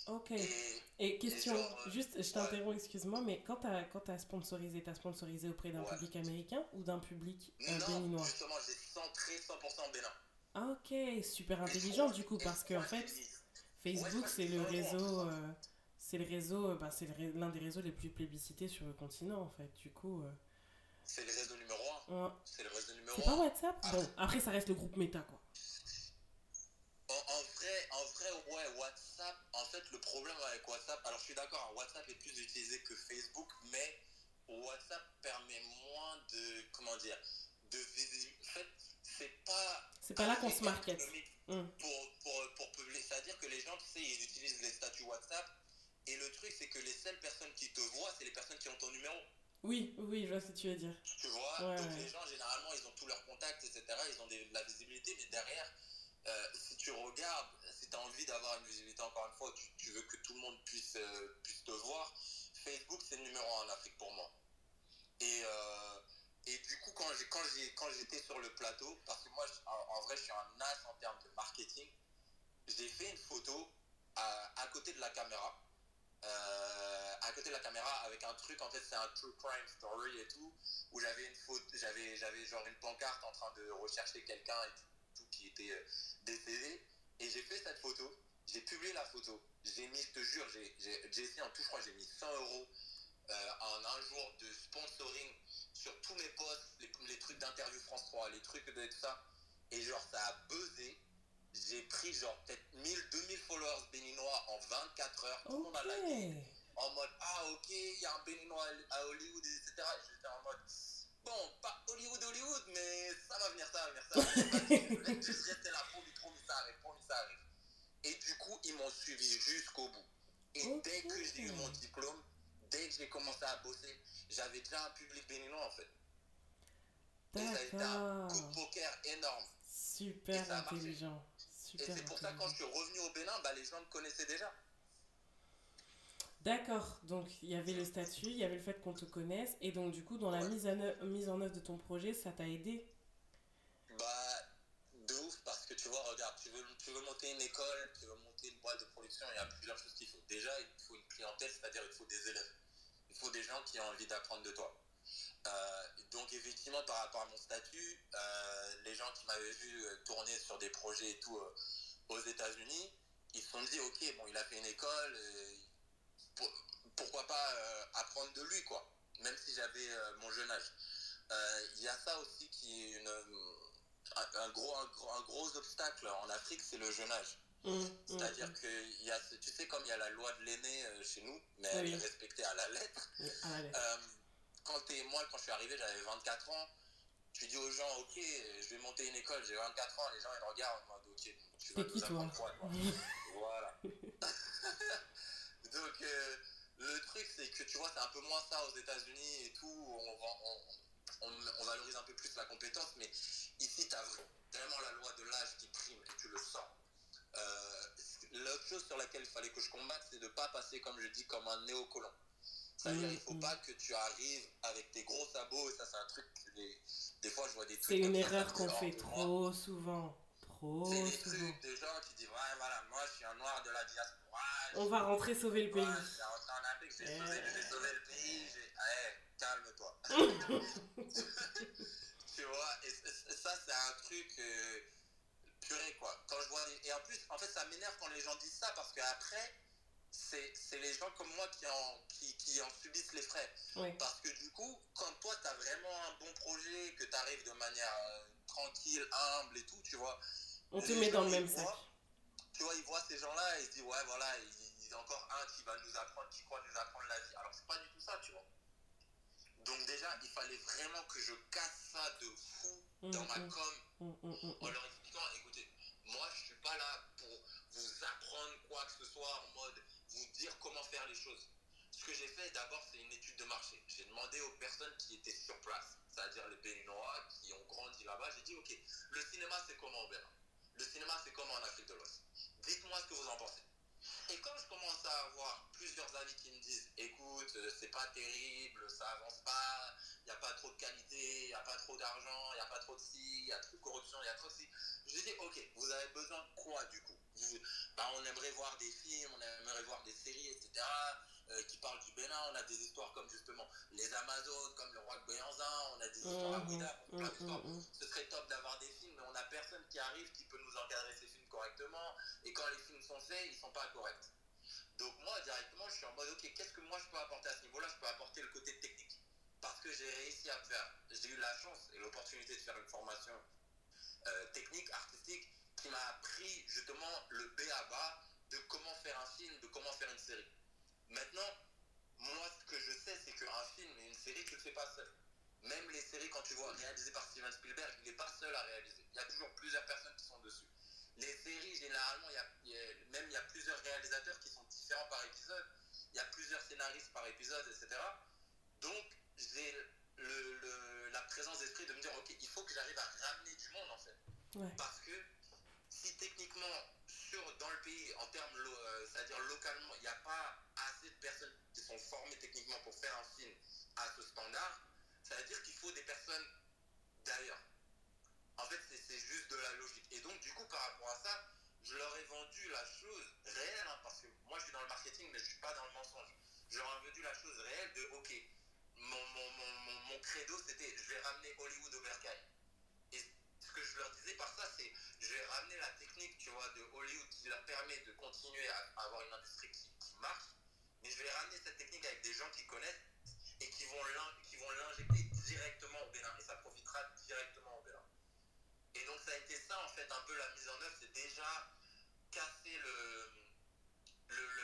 A: Ok.
B: Et
A: Et question,
B: genre, euh,
A: juste, je t'interromps, excuse-moi, mais quand t'as quand t'as sponsorisé, t'as sponsorisé auprès d'un
B: Ouais.
A: public américain ou d'un public euh,
B: non,
A: béninois?
B: justement, j'ai centré 100% Bénin.
A: Ah ok, super intelligent du coup, parce qu'en fait, Facebook c'est le réseau, c'est le réseau, euh, bah, c'est l'un des réseaux les plus plébiscités sur le continent en fait. Du coup, euh,
B: C'est le réseau numéro 1.
A: ouais.
B: C'est le réseau numéro
A: c'est pas
B: 1.
A: WhatsApp? Bon, après ça reste le groupe méta quoi.
B: En, en vrai, en vrai, ouais, WhatsApp, en fait, le problème avec WhatsApp, alors je suis d'accord, hein, WhatsApp est plus utilisé que Facebook, mais WhatsApp permet moins de, comment dire, de. En fait, c'est pas.
A: C'est pas là qu'on se market.
B: Pour, pour, pour publier. C'est-à-dire que les gens, tu sais, ils utilisent les statuts WhatsApp, et le truc, c'est que les seules personnes qui te voient, c'est les personnes qui ont ton numéro.
A: Oui, oui, je vois ce que tu veux dire.
B: Tu vois
A: Ouais,
B: Donc
A: ouais.
B: les gens, généralement, ils ont tous leurs contacts, etc. Ils ont des- de la visibilité, mais derrière, euh, si tu regardes, si tu as envie d'avoir une visibilité, encore une fois, tu, tu veux que tout le monde puisse, euh, puisse te voir, Facebook, c'est le numéro un en Afrique pour moi. Et, euh, et du coup, quand j'ai- quand j'ai- quand j'étais sur le plateau, parce que moi, en, en vrai, je suis un as en termes de marketing, j'ai fait une photo à, à côté de la caméra. Euh, à côté de la caméra avec un truc en fait c'est un true crime story et tout où j'avais une photo j'avais j'avais genre une pancarte en train de rechercher quelqu'un et tout, qui était euh, décédé. Et j'ai fait cette photo. J'ai publié la photo. J'ai mis je te jure j'ai j'ai essayé en tout je crois j'ai mis 100 euros euh, en un jour de sponsoring sur tous mes posts les, les trucs d'interview France 3 les trucs de tout ça. Et genre ça a buzzé j'ai pris genre peut-être 1000, 2000 followers béninois en 24 heures. Tout le monde a liké. En mode, ah ok, il y a un béninois à Hollywood, etc. Et j'étais en mode, bon, pas Hollywood, Hollywood, mais ça va venir, ça va venir, ça va venir. juste rester là, promis, promis, ça arrive, promis, ça arrive. Et du coup, ils m'ont suivi jusqu'au bout. Et dès que j'ai eu mon diplôme, dès que j'ai commencé à bosser, j'avais déjà un public béninois en fait. Et ça a été un coup de poker énorme.
A: Super intelligent.
B: Et c'est pour ça que quand je suis revenu au Bénin, bah, les gens me connaissaient déjà.
A: D'accord, donc il y avait le statut, il y avait le fait qu'on te connaisse, et donc du coup, dans la mise, en œuvre, mise en œuvre de ton projet, ça t'a aidé?
B: Bah, de ouf, parce que tu vois, regarde, tu veux, tu veux monter une école, tu veux monter une boîte de production, il y a plusieurs choses qu'il faut. Déjà, il faut une clientèle, c'est-à-dire il faut des élèves. Il faut des gens qui ont envie d'apprendre de toi. Euh, donc effectivement, par rapport à mon statut, euh, les gens qui m'avaient vu euh, tourner sur des projets et tout aux États-Unis, ils se sont dit, ok, bon, il a fait une école, pourquoi pas apprendre de lui, quoi, même si j'avais mon jeune âge. Il y a ça aussi qui est une, un, gros, un, gros, obstacle en Afrique, c'est le jeune âge. Mmh, mmh, C'est-à-dire mmh. que y a, tu sais, comme il y a la loi de l'aîné chez nous, mais elle est respectée à la lettre quand moi, quand je suis arrivé, j'avais 24 ans. Tu dis aux gens, ok, je vais monter une école, j'ai 24 ans, les gens ils regardent en mode, ok, tu vas nous apprendre quoi, Voilà. Donc, euh, le truc, c'est que tu vois, c'est un peu moins ça aux États-Unis et tout, on, on, on, valorise un peu plus la compétence, mais ici, tu as vraiment la loi de l'âge qui prime et tu le sens. Euh, L'autre chose sur laquelle il fallait que je combatte, c'est de ne pas passer, comme je dis, comme un néocolon. C'est-à-dire, il faut pas que tu arrives avec tes gros sabots, et ça, c'est un truc que des fois, je vois des trucs.
A: C'est une erreur qu'on fait trop souvent. Trop
B: souvent. C'est des trucs de gens qui disent, ouais, voilà, moi, je suis un noir de la diaspora.
A: On va rentrer sauver le pays. Ouais,
B: je vais rentrer en Afrique, je vais, sauver, sauver, le pays. Ouais, calme-toi. tu vois, et ça, c'est un truc. Euh, purée, quoi. Quand je vois. Et en plus, en fait, ça m'énerve quand les gens disent ça parce qu'après c'est les gens comme moi qui en, qui, qui en subissent les frais. Parce que du coup, quand toi, tu as vraiment un bon projet, que tu arrives de manière euh, tranquille, humble et tout, tu vois.
A: On te met dans le même sac.
B: Tu vois, ils voient ces gens-là et ils se disent, ouais, voilà, il y a encore un qui va nous apprendre, qui croit nous apprendre la vie. Alors, c'est pas du tout ça, tu vois. Donc, déjà, il fallait vraiment que je casse ça de fou mmh, dans ma mmh. com mmh, en leur expliquant, écoutez, moi, je suis pas là pour vous apprendre quoi que ce soit en mode dire comment faire les choses. Ce que j'ai fait d'abord, c'est une étude de marché. J'ai demandé aux personnes qui étaient sur place, c'est-à-dire les Béninois qui ont grandi là-bas, j'ai dit, OK, le cinéma, c'est comment au Bénin Le cinéma, c'est comment en Afrique de l'Ouest? Dites-moi ce que vous en pensez. Et quand je commence à avoir plusieurs amis qui me disent, écoute, euh, c'est pas terrible, ça avance pas, il n'y a pas trop de qualité, il n'y a pas trop d'argent, il n'y a pas trop de ci, il y a trop de corruption, il y a trop de ci. Je dis, ok, vous avez besoin de quoi du coup? Bah, On aimerait voir des films, on aimerait voir des séries, etc. Euh, qui parlent du Bénin. On a des histoires comme justement les Amazones, comme le roi de Béanzin, on a des histoires à Ouida, plein d'histoires. Ce serait top d'avoir des films, mais on n'a personne qui arrive qui peut nous encadrer ces films correctement. Et quand les films sont faits, ils ne sont pas corrects. Donc moi, directement, je suis en mode, ok, qu'est-ce que moi je peux apporter à ce niveau-là? Je peux apporter le côté technique. Parce que j'ai réussi à faire, j'ai eu la chance et l'opportunité de faire une formation euh, technique, artistique, qui m'a appris justement le B à bas de comment faire un film, de comment faire une série. Maintenant, moi, ce que je sais, c'est qu'un film et une série, tu ne le fais pas seul. Même les séries, quand tu vois réalisées par Steven Spielberg, il n'est pas seul à réaliser. Il y a toujours plusieurs personnes qui sont dessus. Les séries, généralement, il y a, même il y a plusieurs réalisateurs qui sont différents par épisode. Il y a plusieurs scénaristes par épisode, etc. Donc, j'ai le, la présence d'esprit de me dire, ok, il faut que j'arrive à ramener du monde, en fait. Parce que si techniquement, sur, dans le pays, en euh, c'est-à-dire localement, il n'y a pas assez de personnes qui sont formées techniquement pour faire un film à ce standard, ça veut dire qu'il faut des personnes d'ailleurs. En fait, c'est juste de la logique. Et donc, du coup, par rapport à ça, je leur ai vendu la chose réelle, hein, parce que moi, je suis dans le marketing, mais je suis pas dans le mensonge. Je leur ai vendu la chose réelle de, OK, mon, mon, mon, mon credo, c'était, je vais ramener Hollywood au bercail. Et ce que je leur disais par ça, c'est je vais ramener la technique, de Hollywood qui leur permet de continuer à, avoir une industrie qui, qui marche. Mais je vais ramener cette technique avec des gens qui connaissent et qui vont l'injecter directement au Bénin. Et ça profitera directement au Bénin. Et donc ça a été ça en fait un peu la mise en œuvre, c'est déjà casser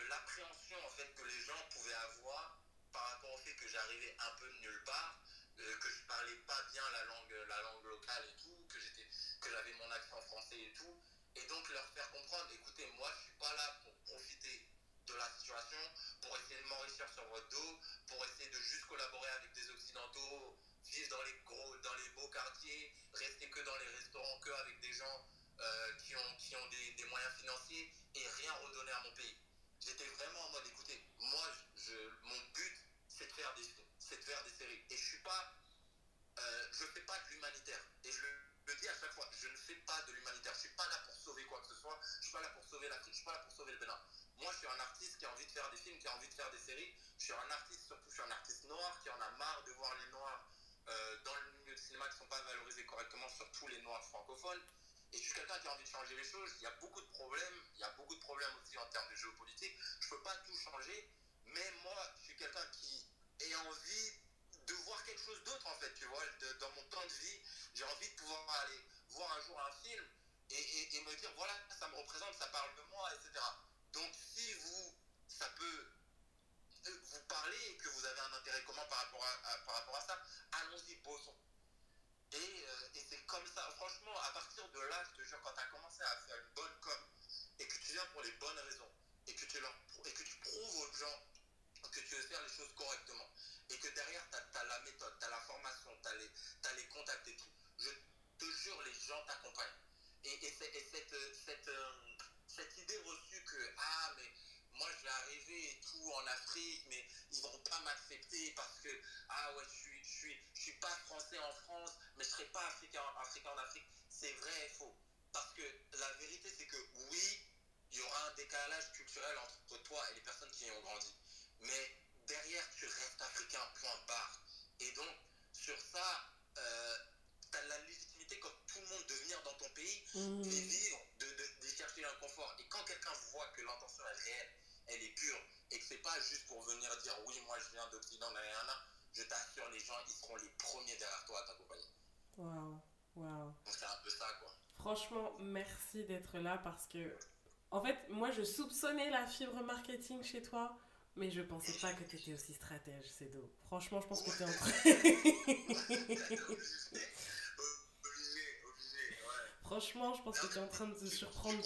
B: l'appréhension en fait que les gens pouvaient avoir par rapport au fait que j'arrivais un peu de nulle part, euh, que je parlais pas bien la langue, la langue locale et tout, que j'avais mon accent français et tout. Et donc leur faire comprendre, écoutez, moi je suis pas là pour profiter de la situation, pour essayer de m'enrichir sur votre dos, pour essayer de juste collaborer avec des Occidentaux, vivre dans les gros, dans les beaux quartiers, rester que dans les restaurants, que avec des gens euh, qui ont, qui ont des, moyens financiers et rien redonner à mon pays. J'étais vraiment en mode, écoutez, moi, je, mon but, c'est de faire des c'est de faire des séries. Et je suis pas, euh, je fais pas de l'humanitaire. Le dis à chaque fois, je ne fais pas de l'humanitaire. Je suis pas là pour sauver quoi que ce soit. Je suis pas là pour sauver l'Afrique. Je suis pas là pour sauver le Bénin. Moi, je suis un artiste qui a envie de faire des films, qui a envie de faire des séries. Je suis un artiste, surtout, je suis un artiste noir qui en a marre de voir les noirs euh, dans le milieu du cinéma qui ne sont pas valorisés correctement, surtout les noirs francophones. Et je suis quelqu'un qui a envie de changer les choses. Il y a beaucoup de problèmes. Il y a beaucoup de problèmes aussi en termes de géopolitique. Je ne peux pas tout changer. Mais moi, je suis quelqu'un qui a envie de voir quelque chose d'autre, en fait. Tu vois, dans mon temps de vie, j'ai envie de pouvoir aller voir un jour un film et, et, me dire, voilà, ça me représente, ça parle de moi, etc. Donc, si vous, ça peut vous parler et que vous avez un intérêt commun par rapport à, par rapport à ça, allons-y, bossons. Et, euh, et c'est comme ça, franchement, à partir de là, je te jure, quand tu as commencé à faire une bonne com et que tu viens pour les bonnes raisons et que tu, et que tu prouves aux gens que tu veux faire les choses correctement et que derrière, tu as, la méthode, tu as la formation, tu as, as, les contacts et tout, te jure, les gens t'accompagnent. Et, et, et, cette, cette, euh, cette idée reçue que, ah, mais moi je vais arriver et tout en Afrique, mais ils vont pas m'accepter parce que, ah ouais, je suis, je suis, je suis pas français en France, mais je serai pas africain, africain en Afrique. C'est vrai et faux. Parce que la vérité, c'est que oui, il y aura un décalage culturel entre toi et les personnes qui y ont grandi. Mais derrière, tu restes africain, point barre. Et donc, sur ça, euh, tu as la légitimité comme tout le monde de venir dans ton pays mmh. et vivre, de, de, de chercher un confort. Et quand quelqu'un voit que l'intention est réelle, elle est pure et que c'est pas juste pour venir dire oui, moi je viens d'Occident, je t'assure, les gens ils seront les premiers derrière toi à t'accompagner.
A: Waouh, waouh.
B: Donc c'est un peu ça quoi.
A: Franchement, merci d'être là parce que, en fait, moi je soupçonnais la fibre marketing chez toi. Mais je pensais pas que tu étais aussi stratège, Cédo. Franchement, je pense que tu es en train. Franchement, je pense que tu es en train de te surprendre.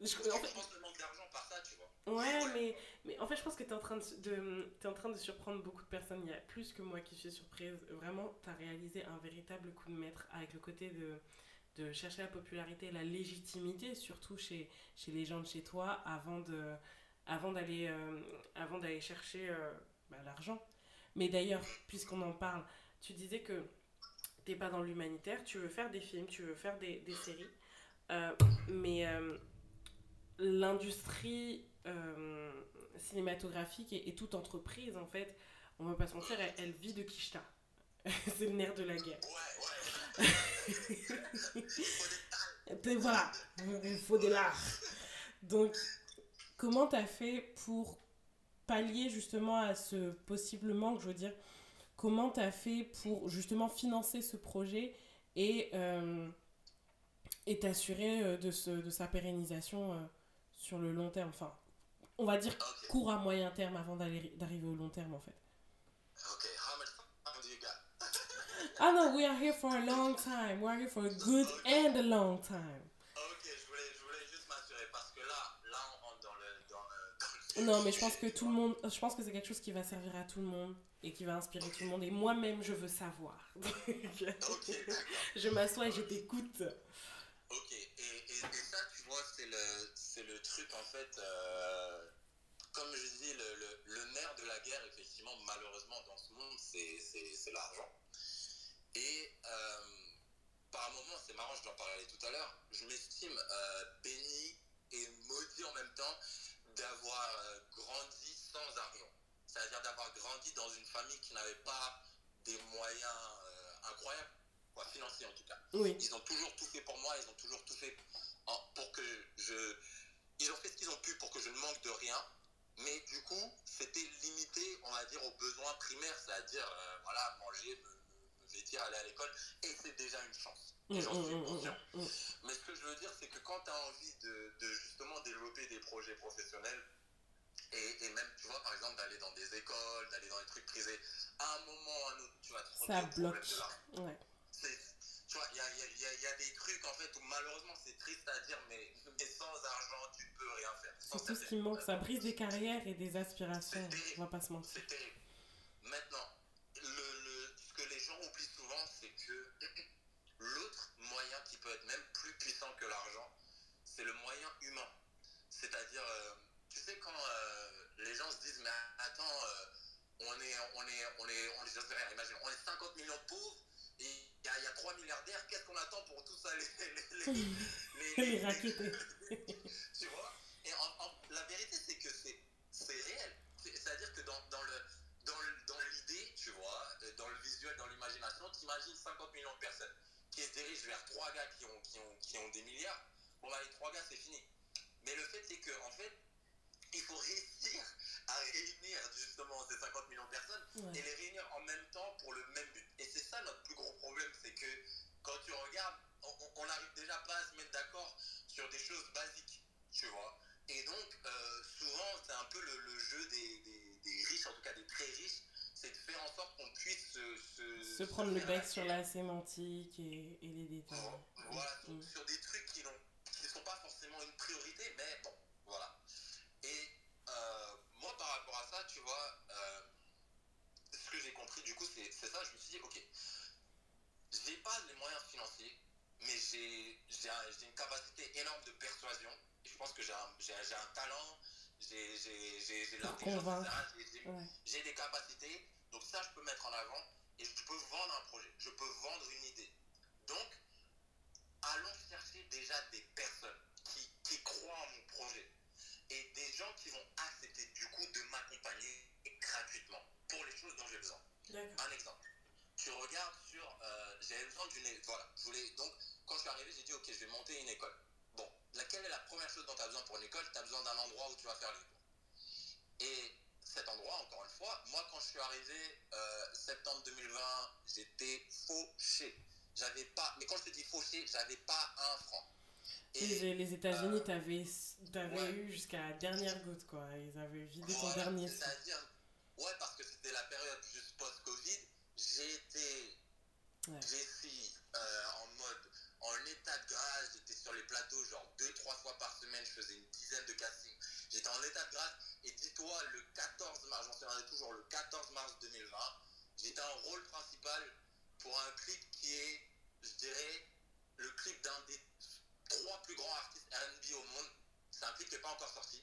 B: Je, je, en fait, pense le manque d'argent par ça, tu vois.
A: Ouais, mais, mais en fait, je pense que tu es, en train de, de, es en train de surprendre beaucoup de personnes. Il y a plus que moi qui suis surprise. Vraiment, tu as réalisé un véritable coup de maître avec le côté de, de chercher la popularité, la légitimité, surtout chez, chez les gens de chez toi, avant de avant d'aller euh, avant d'aller chercher euh, bah, l'argent. Mais d'ailleurs, puisqu'on en parle, tu disais que t'es pas dans l'humanitaire, tu veux faire des films, tu veux faire des, des séries, euh, mais l'industrie cinématographique et, et, toute entreprise, en fait, on va pas se mentir, elle, elle vit de quicheta. C'est le nerf de la guerre. voilà, il faut de l'art. Donc, comment tu as fait pour pallier justement à ce possiblement, je veux dire, comment tu as fait pour justement financer ce projet et euh, t'assurer euh, de, ce, de sa pérennisation euh, sur le long terme? Enfin on va dire okay. court à moyen terme avant d'arriver au long terme en fait
B: okay. How much time do you got?
A: ah non we are here for a long time we are here for a good and a long time Non, mais je pense que tout le monde, je pense que c'est quelque chose qui va servir à tout le monde et qui va inspirer tout le monde. Et moi-même, je veux savoir.
B: okay,
A: je m'assois et je t'écoute.
B: Ok, et, et, et, ça, tu vois, c'est le, le truc en fait. Euh, comme je dis, le, le, le, nerf de la guerre, effectivement, malheureusement, dans ce monde, c'est l'argent. Et euh, par un moment, c'est marrant, je t'en parlais tout à l'heure, je m'estime euh, béni et maudit en même temps d'avoir euh, grandi sans argent. C'est-à-dire d'avoir grandi dans une famille qui n'avait pas des moyens euh, incroyables, quoi, financiers en tout cas.
A: Oui.
B: Ils ont toujours tout fait pour moi, ils ont toujours tout fait pour que je... Ils ont fait ce qu'ils ont pu pour que je ne manque de rien, mais du coup, c'était limité, on va dire, aux besoins primaires, c'est-à-dire, euh, voilà, manger, me, me, vêtir, aller à l'école, et c'est déjà une chance. J'en suis conscient. Mais ce que je veux dire, c'est que quand tu as envie de, de, justement développer des projets professionnels, et, et, même, tu vois, par exemple, d'aller dans des écoles, d'aller dans des trucs privés, à un moment ou à un autre, tu vas te
A: rendre
B: de là.
A: Ouais.
B: Tu vois, il y a, y, a, y a, des trucs truc en fait où malheureusement c'est triste à dire, mais, mais sans argent tu peux rien faire.
A: C'est tout ce qui manque, ça brise des carrières et des aspirations, on va pas se mentir.
B: C'est terrible. Maintenant, le, le, ce que les gens oublient souvent, c'est que l'autre moyen qui peut être même plus puissant que l'argent, c'est le moyen humain. C'est-à-dire, euh, tu sais, quand euh, les gens se disent, mais attends, euh, on est, on est, on est, on est, rien, imagine, on est 50 millions de pauvres, et il y, a- y a 3 milliardaires, qu'est-ce qu'on attend pour tout ça les, les, les,
A: raqueter.
B: tu vois? Et en, en- la vérité, c'est que c'est c'est réel. C'est- C'est-à-dire que dans, dans le dans le- dans l'idée, tu vois, euh, dans le visuel, dans l'imagination, tu imagines 50 millions de personnes qui se dirigent vers trois gars qui ont, qui ont, qui ont des milliards. Bon, bah, les trois gars, c'est fini. Mais le fait, c'est qu'en en fait, il faut réussir à réunir justement ces 50 millions de personnes
A: Ouais.
B: et les réunir en même temps pour le même but. Et c'est ça notre plus gros problème, c'est que quand tu regardes, on- n'arrive déjà pas à se mettre d'accord sur des choses basiques, tu vois. Et donc, euh, souvent, c'est un peu le, le jeu des, des- des riches, en tout cas des très riches, c'est de faire en sorte qu'on puisse se, se,
A: Se prendre le bec sur la sémantique et, et les détails.
B: Voilà, sur,
A: Mm.
B: sur des trucs qui ne sont pas forcément une priorité, mais bon, voilà. Et euh, moi, par rapport à ça, tu vois, euh, ce que j'ai compris, du coup, c'est ça, je me suis dit, ok, j'ai pas les moyens financiers, mais j'ai j'ai un- j'ai une capacité énorme de persuasion, et je pense que j'ai un, un- talent, j'ai l'intelligence. J'ai-
A: Ouais.
B: des capacités, donc ça je peux mettre en avant et je peux vendre un projet, je peux vendre une idée. Donc, allons chercher déjà des personnes qui, qui croient en mon projet et des gens qui vont de m'accompagner gratuitement pour les choses dont j'ai besoin. Un exemple. Tu regardes sur. euh, J'avais besoin d'une. Voilà. Je voulais, donc, quand je suis arrivé, j'ai dit Ok, je vais monter une école. Bon, laquelle est la première chose dont tu as besoin pour une école? Tu as besoin d'un endroit où tu vas faire les cours. Et cet endroit, encore une fois, moi, quand je suis arrivé euh, septembre 2020, j'étais fauché. J'avais pas. Mais quand je te dis fauché, j'avais pas un franc.
A: Et les, les États-Unis,
B: euh,
A: t'avais t'avais
B: ouais.
A: eu jusqu'à la dernière goutte, quoi. Ils avaient vidé ton
B: Voilà,
A: dernier.
B: C'est-à-dire, ouais, parce que c'était la période juste post-Covid, j'ai été
A: Ouais.
B: Jessie euh, en mode en état de grâce, j'étais sur les plateaux genre deux trois fois par semaine, je faisais une dizaine de castings. J'étais en état de grâce et dis-toi le 14 mars, j'en souviendrai toujours le 14 mars 2020, j'étais en rôle principal pour un clip qui est, je dirais, le clip d'un des trois plus grands artistes R&B au monde. C'est un clip qui n'est pas encore sorti.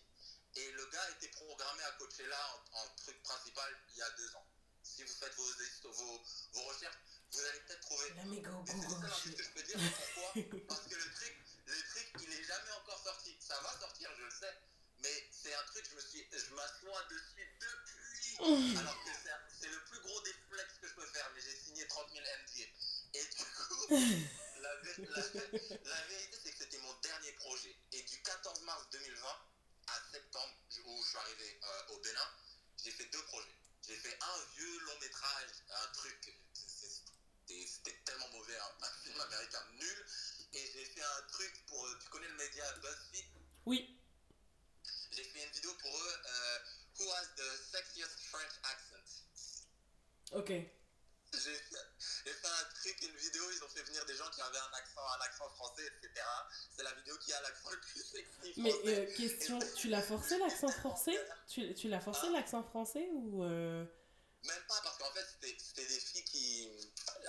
B: Et le gars a été programmé à Coachella en, en truc principal il y a deux ans. Si vous faites vos, vos, vos recherches, vous allez peut-être trouver
A: La méga
B: c'est ça que je peux dire. Pourquoi? Parce que le truc, le truc, il est jamais encore sorti. Ça va sortir, je le sais. Mais c'est un truc, je me suis, je m'assois dessus depuis. Alors que c'est le plus gros des flex que je peux faire. Mais j'ai signé 30 000 NDA. Et du coup, la, vé- la- la vérité, c'est que c'était mon dernier projet. Et du 14 mars 2020 à septembre, où je suis arrivé euh, au Bénin, j'ai fait deux projets. J'ai fait un vieux long métrage, un truc, c'était tellement mauvais, hein, un film américain nul. Et j'ai fait un truc pour, euh, tu connais le média BuzzFeed?
A: Oui,
B: J'ai fait une vidéo pour eux, euh, Who has the sexiest French accent?
A: Ok.
B: J'ai j'ai fait un truc, une vidéo, ils ont fait venir des gens qui avaient un accent, un accent français, etc. C'est la vidéo qui a l'accent le plus sexy
A: Mais euh, question, tu l'as forcé l'accent français? Tu, tu l'as forcé
B: Ah.
A: l'accent français ou... euh,
B: Même pas, parce qu'en fait, c'était des filles qui.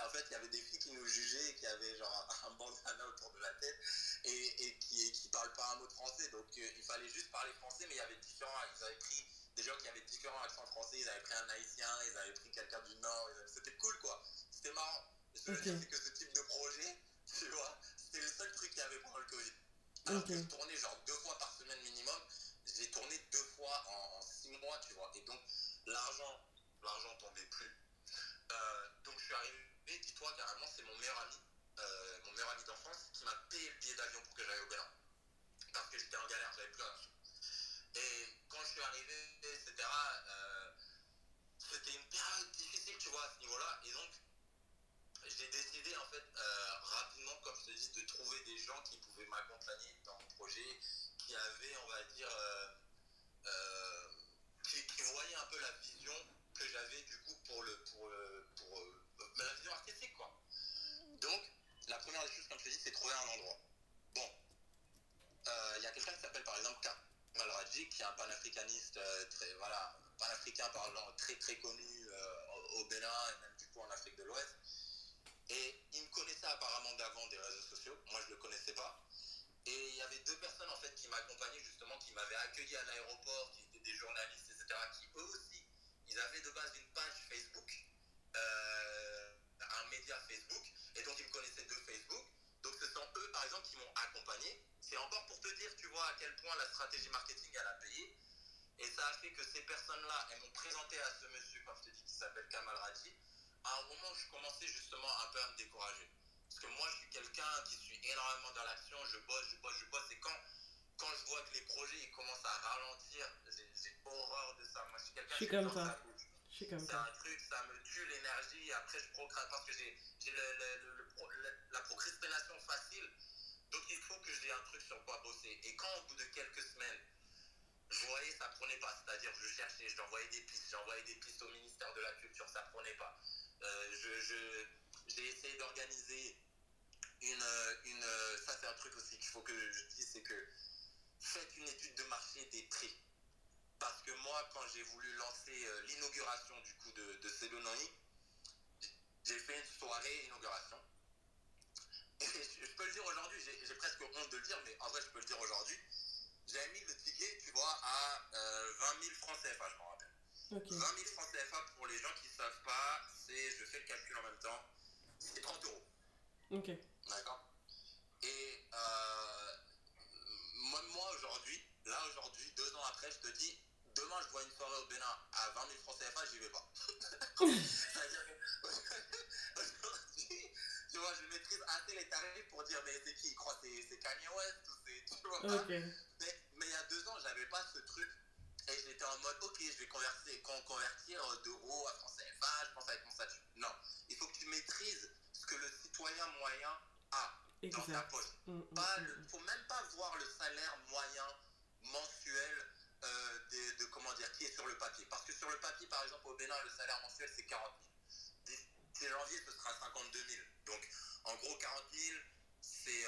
B: En fait, il y avait des filles qui nous jugeaient, qui avaient genre un bandana autour de la tête et, et qui, qui parlent pas un mot de français. Donc, euh, il fallait juste parler français, mais il y avait différents. Ils avaient pris des gens qui avaient différents accents français. Ils avaient pris un haïtien, ils avaient pris quelqu'un du Nord. avaient- C'était cool, quoi. C'était marrant. Je veux
A: Ok.
B: dire, c'est que ce type de projet, tu vois, c'était le seul truc qu'il y avait pendant le Covid. Alors
A: Ok.
B: que je tournais genre deux fois par semaine minimum. J'ai tourné deux fois en, en six mois, tu vois. Et donc, l'argent, l'argent tombait plus. Euh, donc, je suis arrivé, dis-toi, carrément, c'est mon meilleur ami, euh, mon meilleur ami d'enfance, qui m'a payé le billet d'avion pour que j'aille au Bénin. Parce que j'étais en galère, j'avais plus rien. Et quand je suis arrivé, etc., euh, c'était une période difficile, tu vois, à ce niveau-là. Et donc, j'ai décidé, en fait, euh, rapidement, comme je te dis, de trouver des gens qui pouvaient m'accompagner dans mon projet, qui avaient, on va dire, euh, euh, qui, voyaient un peu la vision que j'avais, du coup, pour le, pour, pour, la vision artistique, quoi. Donc, la première des choses, comme je te dis, c'est trouver un endroit. Bon, il y a quelqu'un qui s'appelle par exemple Kamal Raji, qui est un panafricaniste très, voilà, panafricain parlant très très connu au Bénin et même du coup en Afrique de l'Ouest. Et il me connaissait apparemment d'avant des réseaux sociaux. Moi, je ne le connaissais pas. Et il y avait deux personnes en fait qui m'accompagnaient justement, qui m'avaient accueilli à l'aéroport, qui étaient des journalistes, etc., qui eux aussi, ils avaient de base une page Facebook, euh, un média Facebook, et donc ils me connaissaient de Facebook. Donc ce sont eux, par exemple, qui m'ont accompagné. C'est encore pour te dire, tu vois, à quel point la stratégie marketing, elle a payé. Et ça a fait que ces personnes-là, elles m'ont présenté à ce monsieur, comme je te dis, qui s'appelle Kamal Raji à un moment où je commençais justement un peu à me décourager. Parce que moi, je suis quelqu'un qui suis énormément dans l'action, je bosse, je bosse, je bosse. Et quand, quand je vois que les projets ils commencent à ralentir, j'ai horreur de ça. Moi, je suis quelqu'un
A: qui comme ça. C'est
B: un truc, ça me tue l'énergie. Après, je procrastine parce que j'ai la procrastination facile. Donc, il faut que j'ai un truc sur quoi bosser. Et quand, au bout de quelques semaines, je voyais ça prenait pas. C'est-à-dire, je cherchais, j'envoyais des pistes, j'envoyais des pistes au ministère de la Culture, ça prenait pas. Euh, j'ai essayé d'organiser une, une, Ça, c'est un truc aussi qu'il faut que je dise c'est que faites une étude de marché des prix. Parce que moi, quand j'ai voulu lancer euh, l'inauguration du coup de, de j'ai fait une soirée inauguration. Et je, peux le dire aujourd'hui, j'ai presque honte de le dire, mais en vrai, je peux le dire aujourd'hui. J'ai mis le ticket, tu vois, à 20 euh, 000 francs CFA, je m'en rappelle. 20 000 francs CFA, pour les gens qui ne savent pas, c'est, je fais le calcul en même temps, c'est 30 euros.
A: Ok.
B: D'accord? Et euh, moi, moi aujourd'hui, là aujourd'hui, deux ans après, je te dis, demain je vois une soirée au Bénin à 20 000 francs CFA, j'y vais pas. C'est-à-dire que aujourd'hui, tu vois, je maîtrise assez les tarifs pour dire, mais c'est qui Il croit c'est Kanye West ou c'est. Tu vois
A: okay.
B: mais, mais il y a deux ans, j'avais pas ce truc et j'étais en mode, ok, je vais convertir, convertir d'euros à francs CFA, je pense avec mon statut. Non, il faut que tu maîtrises ce que le citoyen moyen a dans sa poche. Il mm, mm, ne mm. faut même pas voir le salaire moyen mensuel euh, de, comment dire, qui est sur le papier. Parce que sur le papier, par exemple, au Bénin, le salaire mensuel, c'est 40 000. D'ici janvier, ce sera 52 000. Donc, en gros, 40 000, c'est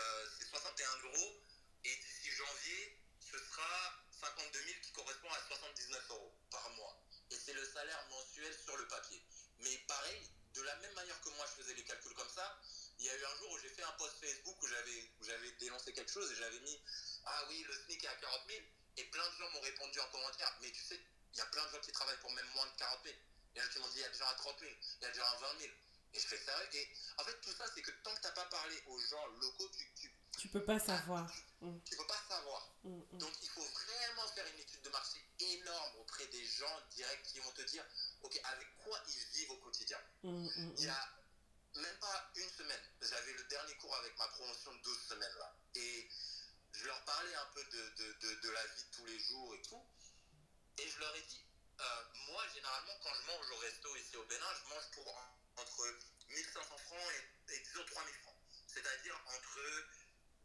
B: 61 euros. Et d'ici janvier, ce sera 52 000 qui correspond à 79 euros par mois. Et c'est le salaire mensuel sur le papier. Mais pareil, de la même manière que moi je faisais les calculs comme ça, il y a eu un jour où j'ai fait un post Facebook où j'avais, dénoncé quelque chose et j'avais mis Ah oui, le SMIC est à 40 000. Et plein de gens m'ont répondu en commentaire Mais tu sais, il y a plein de gens qui travaillent pour même moins de 40 000. Il y a qui m'ont dit Il y a des gens à 30 000, il y a des gens à 20 000. Et je fais ça. Et en fait, tout ça, c'est que tant que tu n'as pas parlé aux gens locaux, tu, tu
A: tu peux pas savoir.
B: Tu, ne peux pas savoir. Mm, mm. Donc il faut vraiment faire une étude de marché énorme auprès des gens directs qui vont te dire, ok, avec quoi ils vivent au quotidien.
A: Mm,
B: il y a même pas une semaine, j'avais le dernier cours avec ma promotion de 12 semaines là. Et je leur parlais un peu de, la vie de tous les jours et tout. Et je leur ai dit, euh, moi généralement quand je mange au resto ici au Bénin, je mange pour entre 1500 francs et, et disons 3000 francs. C'est-à-dire entre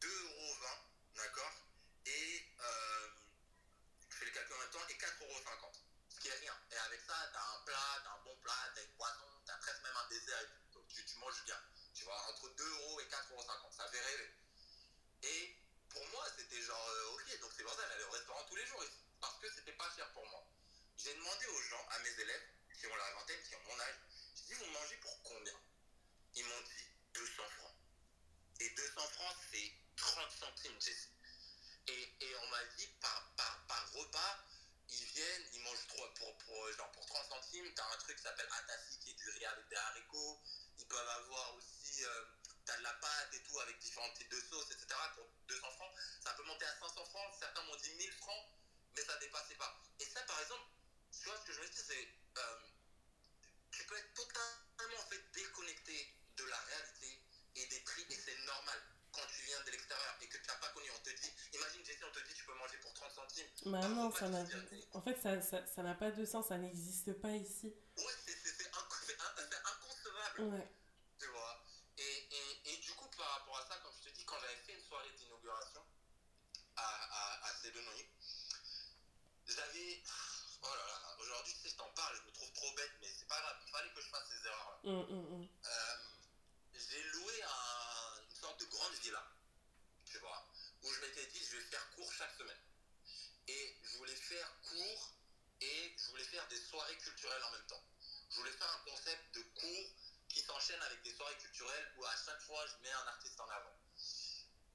B: 2,20 euros, d'accord? Et euh, je fais le calcul en même temps, et 4,50 euros. Ce qui est rien. Et avec ça, tu as un plat, tu as un bon plat, tu as une boisson, tu as presque même un dessert. Donc tu, manges bien. Tu vois, entre 2 euros et 4,50 euros. Ça fait rêver. Et pour moi, c'était genre, euh, ok, donc c'est pour ça, j'allais au restaurant tous les jours. Parce que c'était pas cher pour moi. J'ai demandé aux gens, à mes élèves, qui ont la vingtaine, qui ont mon âge, j'ai dit, vous mangez pour combien? Ils m'ont dit 200 francs. Et 200 francs, c'est 30 centimes, Et, et on m'a dit, par, par, par, repas, ils viennent, ils mangent trop, pour, pour, genre pour 30 centimes, tu as un truc qui s'appelle atassi qui est du riz avec des haricots. Ils peuvent avoir aussi, euh, tu as de la pâte et tout avec différents types de sauces, etc. Pour 200 francs, ça peut monter à 500 francs. Certains m'ont dit 1000 francs, mais ça dépassait pas. Et ça, par exemple, tu vois, ce que je me dis, c'est, euh, tu peux être totalement en fait déconnecté de la réalité et des prix, et c'est normal quand tu viens de l'extérieur et que tu n'as pas connu, on te dit, imagine Jessie, on te dit tu peux manger pour 30 centimes.
A: Bah non, ça n'a, en fait, ça, ça, ça n'a pas de sens, ça n'existe pas ici.
B: Ouais, c'est, c'est, inconcevable.
A: Ouais.
B: Tu vois. Et, et, et, du coup, par rapport à ça, comme je te dis, quand j'avais fait une soirée d'inauguration à, à, à j'avais. Oh là là, aujourd'hui, tu sais, je t'en parle, je me trouve trop bête, mais c'est pas grave, il fallait que je fasse ces erreurs-là.
A: Mmh, mmh,
B: euh, j'ai loué un, une sorte de chaque semaine. Et je voulais faire cours et je voulais faire des soirées culturelles en même temps. Je voulais faire un concept de cours qui s'enchaîne avec où à chaque fois je mets un artiste en avant.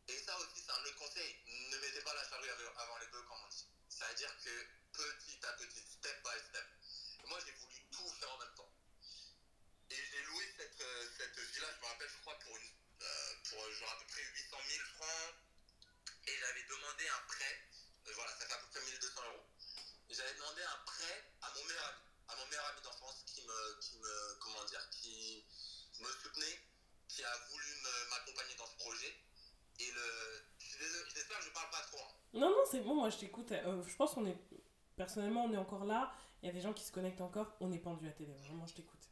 B: Et ça aussi, c'est un autre conseil. Ne mettez pas la charrue avant les deux, comme on dit. C'est-à-dire que petit à petit, step by step. moi, j'ai voulu tout faire en même temps. Et j'ai loué cette, euh, cette villa, je me rappelle, je crois, pour, une, euh, pour genre à peu près 800 000 francs. Et j'avais demandé un prêt. Euh, voilà, ça fait à peu près 1200 euros. Et j'avais demandé un prêt à mon meilleur ami, à mon meilleur ami d'enfance qui me, qui me, comment dire, qui me soutenait, qui a voulu m'accompagner dans ce projet. Et le, j'espère que je parle pas trop. Hein.
A: Non, non, c'est bon, moi je t'écoute. Euh, je pense qu'on est, personnellement, on est encore là. Il y a des gens qui se connectent encore. On est pendu à télé. Vraiment, je t'écoute.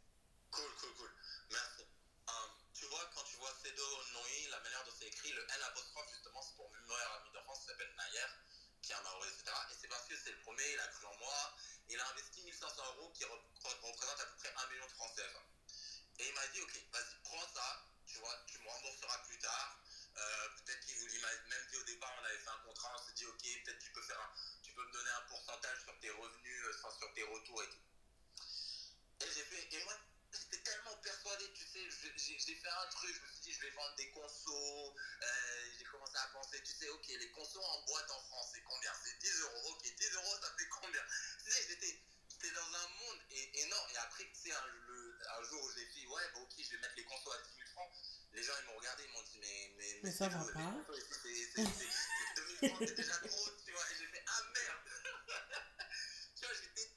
B: Cool, cool, cool. Merci. Um, tu vois, quand tu vois Cedo Noi, la manière dont c'est écrit, le N apostrophe, justement, c'est pour mon meilleur ami d'enfance qui s'appelle Nayer, qui est un Maori, etc. Et c'est parce que c'est le premier, il a cru en moi. Il a investi 1500 euros qui représente à peu près 1 million de CFA. Et il m'a dit, ok, vas-y, prends ça, tu vois, tu me rembourseras plus tard. Euh, peut-être qu'il vous même dit au départ, on avait fait un contrat, on s'est dit, ok, peut-être tu peux faire tu peux me donner un pourcentage sur tes revenus, euh, sur tes retours et tout. Et j'ai fait, et moi, j'étais tellement persuadé, tu sais, j'ai fait un truc, je me suis dit, je vais vendre des consos, euh, j'ai commencé à penser, tu sais, ok, les consos en boîte en France, c'est combien? C'est 10 euros, ok, 10 euros, ça fait combien? Tu sais, j'étais dans un monde, et, et après, tu sais, un, un jour où j'ai dit, ouais, bah, ok, je vais mettre les consos à 10 000 francs, les gens ils m'ont regardé, ils m'ont dit mais mais,
A: mais, ça va pas.
B: C'est 2030 c'est déjà trop, tu vois. Et j'ai fait ah merde. tu vois, j'étais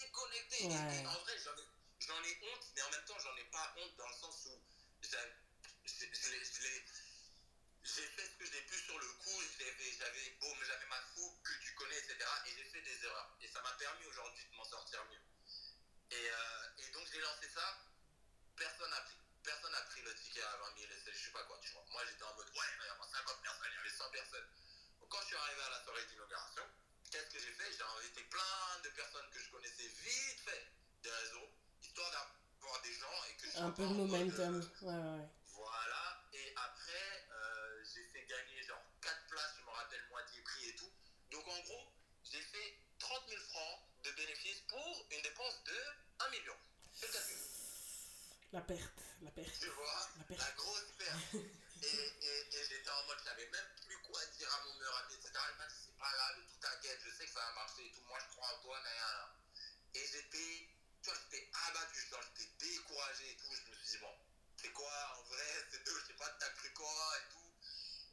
B: déconnecté. Et, en vrai, j'en ai, ai honte, mais en même temps, j'en ai pas honte dans le sens où j'ai fait ce que j'ai pu sur le coup. J'avais mais j'avais ma fougue que tu connais, etc. Et j'ai fait des erreurs. Et ça m'a permis aujourd'hui de m'en sortir mieux. Et, euh, et donc j'ai lancé ça. Personne n'a pris ticket à 20 000 et je sais pas quoi, tu vois. Moi, j'étais en mode, ouais, il va y avoir 50 personnes, il y avait 100 personnes. Donc, quand je suis arrivé à la soirée d'inauguration, qu'est-ce que j'ai fait? J'ai invité plein de personnes que je connaissais vite fait des réseaux, histoire d'avoir des gens et que je
A: Un peu de momentum, ouais, ouais.
B: Voilà, et après, euh, j'ai fait gagner genre 4 places, je me rappelle moitié prix et tout. Donc, en gros, j'ai fait 30 000 francs de bénéfices pour une dépense de 1 million. C'est le calcul.
A: La perte, la perte.
B: Tu vois, la, grosse perte. et, et, et j'étais en mode, je savais même plus quoi dire à mon meilleur ami, etc. Il m'a dit, c'est pas grave, tout t'inquiète, je sais que ça va marcher et tout, moi je crois en toi, mais Et j'étais, tu vois, j'étais abattu, j'étais découragé et tout. Je me suis dit, bon, c'est quoi en vrai, c'est deux, je sais pas, t'as cru quoi et tout.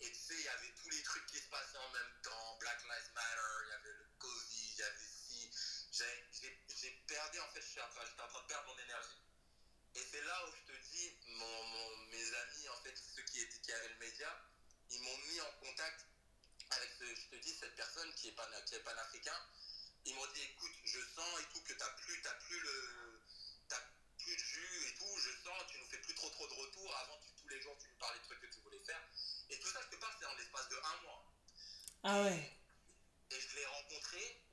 B: Et tu sais, il y avait tous les trucs qui se passaient en même temps, Black Lives Matter, il y avait le Covid, il y avait si. J'ai perdu, en fait, j'étais en train de perdre mon énergie. Et c'est là où je te dis, mon, mes amis, en fait, ceux qui, étaient, qui avaient le média, ils m'ont mis en contact avec, ce, je te dis, cette personne qui est, pan, qui est panafricain. Ils m'ont dit, écoute, je sens et tout que tu n'as plus, as plus, le, plus de jus et tout, je sens, tu nous fais plus trop trop de retours. Avant, tu, tous les jours, tu nous parlais de trucs que tu voulais faire. Et tout ça, je te parle, c'est en l'espace de un mois.
A: Ah ouais.
B: Et, je l'ai rencontré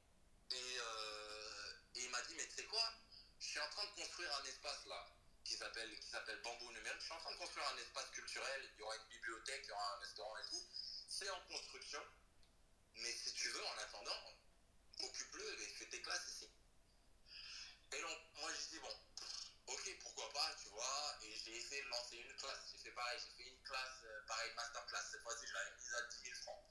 B: et, euh, et il m'a dit, mais tu sais quoi, je suis en train de construire un espace là qui s'appelle qui s'appelle Bambou Numérique. Je suis en train de construire un espace culturel. Il y aura une bibliothèque, il y aura un restaurant et tout. C'est en construction. Mais si tu veux, en attendant, occupe-le et fais tes classes ici. Et donc, moi, je dis, bon, ok, pourquoi pas, tu vois. Et j'ai essayé de lancer une classe. J'ai fait pareil, j'ai fait une classe, euh, pareil, masterclass. Cette fois-ci, je l'avais mise à 10 000 francs.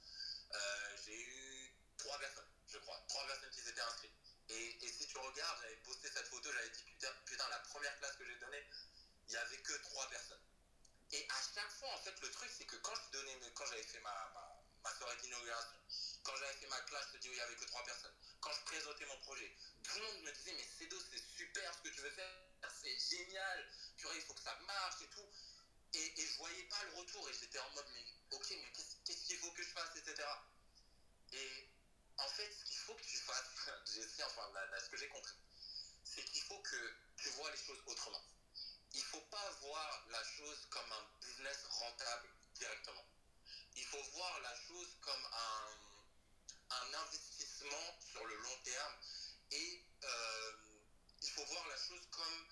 B: Euh, j'ai eu trois personnes, je crois. Trois personnes qui s'étaient inscrites. Et, et, si tu regardes, j'avais posté cette photo, j'avais dit putain, putain, la première classe que j'ai donnée, il n'y avait que trois personnes. Et à chaque fois, en fait, le truc, c'est que quand je donnais, quand j'avais fait ma, soirée d'inauguration, quand j'avais fait ma classe, je dis où il n'y avait que trois personnes, quand je présentais mon projet, tout le monde me disait, mais Cedo, c'est super ce que tu veux faire, c'est génial, vois, il faut que ça marche et tout. Et, et je voyais pas le retour et j'étais en mode, mais ok, mais qu'est-ce qu'il faut que je fasse, etc. Et, en fait, ce qu'il faut que tu fasses, j'ai enfin, ce que j'ai compris, c'est qu'il faut que tu vois les choses autrement. Il ne faut pas voir la chose comme un business rentable directement. Il faut voir la chose comme un, un investissement sur le long terme et euh, il faut voir la chose comme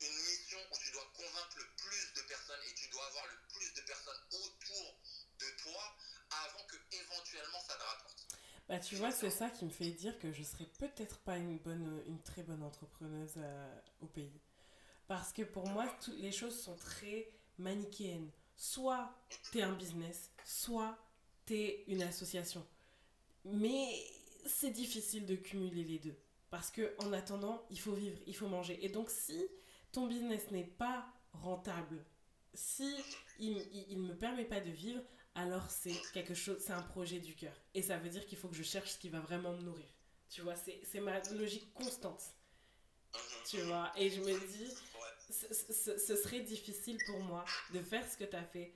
B: une mission où tu dois convaincre le plus de personnes et tu dois avoir le plus de personnes autour de toi avant que éventuellement ça te rapporte.
A: Bah, tu vois, c'est ça qui me fait dire que je serais peut-être pas une, bonne, une très bonne entrepreneuse euh, au pays. Parce que pour moi, les choses sont très manichéennes. Soit t'es un business, soit t'es une association. Mais c'est difficile de cumuler les deux. Parce que en attendant, il faut vivre, il faut manger. Et donc, si ton business n'est pas rentable, si il, il, me permet pas de vivre, alors c'est quelque chose, c'est un projet du cœur. Et ça veut dire qu'il faut que je cherche ce qui va vraiment me nourrir. Tu vois, c'est ma logique constante. Tu vois, et je me dis, ce, serait difficile pour moi de faire ce que tu as fait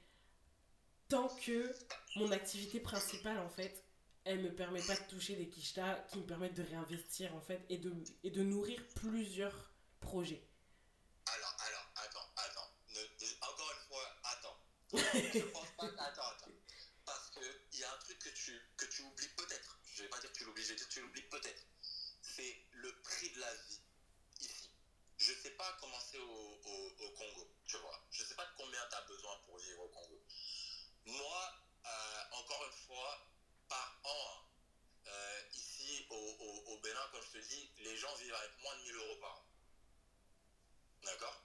A: tant que mon activité principale, en fait, elle me permet pas de toucher des quichetas qui me permettent de réinvestir, en fait, et de, et de nourrir plusieurs projets.
B: Alors, alors, attends, attends. encore une fois, attends. je pense pas, attends, attends. Parce qu'il y a un truc que tu, que tu oublies peut-être. Je vais pas dire que tu l'oublies, je vais dire que tu l'oublies peut-être. C'est le prix de la vie ici. Je sais au, Congo, tu vois. Je sais pas combien tu as besoin pour vivre au Congo. Moi, euh, encore une fois, par an, euh, ici au, au, Bénin, comme je te dis, les gens vivent avec moins de 1000 euros par an. D'accord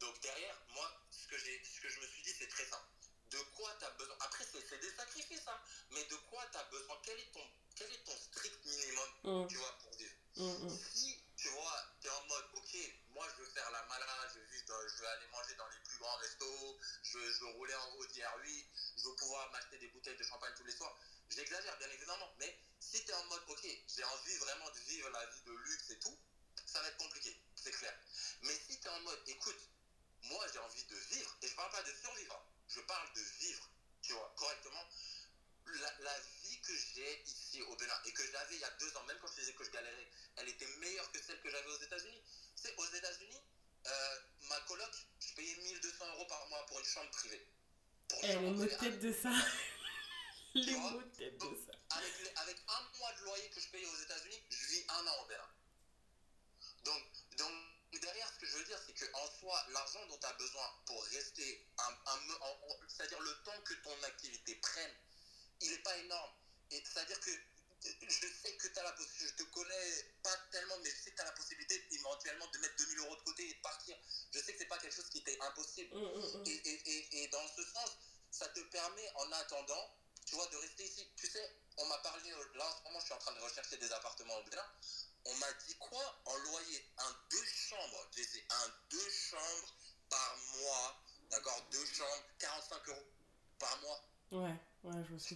B: Donc derrière, moi, ce que, ce que je me suis dit, c'est très simple. De quoi tu as besoin Après, c'est des sacrifices, hein, mais de quoi tu as besoin quel est, ton, quel est ton strict minimum, mmh. tu vois, pour vivre mmh, mmh. Si, tu vois, tu es en mode, ok, moi, je veux faire la malade, je, je veux aller manger dans les plus grands restos, je, je veux rouler en Audi R8, je veux pouvoir de champagne tous les soirs. J'exagère, bien évidemment, mais si tu es en mode, ok, j'ai envie vraiment de vivre la vie de luxe et tout, ça va être compliqué, c'est clair. Mais si tu es en mode, écoute, moi j'ai envie de vivre, et je parle pas de survivre, je parle de vivre, tu vois, correctement. La, vie que j'ai ici au Bénin et que j'avais il y a deux ans, même quand je disais que je galérais, elle était meilleure que celle que j'avais aux États-Unis. C'est aux États-Unis, euh, ma coloc, je payais 1200 euros par mois pour une chambre privée.
A: elle est moquette de ça. Les mots de tête de ça.
B: Avec, avec, un mois de loyer que je paye aux États-Unis, je vis un an au Bénin. Donc, donc derrière, ce que je veux dire, c'est qu'en soi, l'argent dont tu as besoin pour rester, un, c'est-à-dire le temps que ton activité prenne, il n'est pas énorme. Et c'est-à-dire que je sais que tu as la possibilité, je te connais pas tellement, mais je sais que tu as la possibilité éventuellement de mettre 2000 euros de côté et de partir. Je sais que c'est pas quelque chose qui était impossible. Mmh, mmh, mmh. Et, et, et, dans ce sens, ça te permet en attendant tu vois, de rester ici. Tu sais, on m'a parlé, euh, là en ce moment, je suis en train de rechercher des appartements au Bénin. On m'a dit quoi? En loyer, un deux chambres, j'ai un deux chambres par mois, d'accord? Deux chambres, 45 euros par mois.
A: Ouais, ouais, je
B: vois ce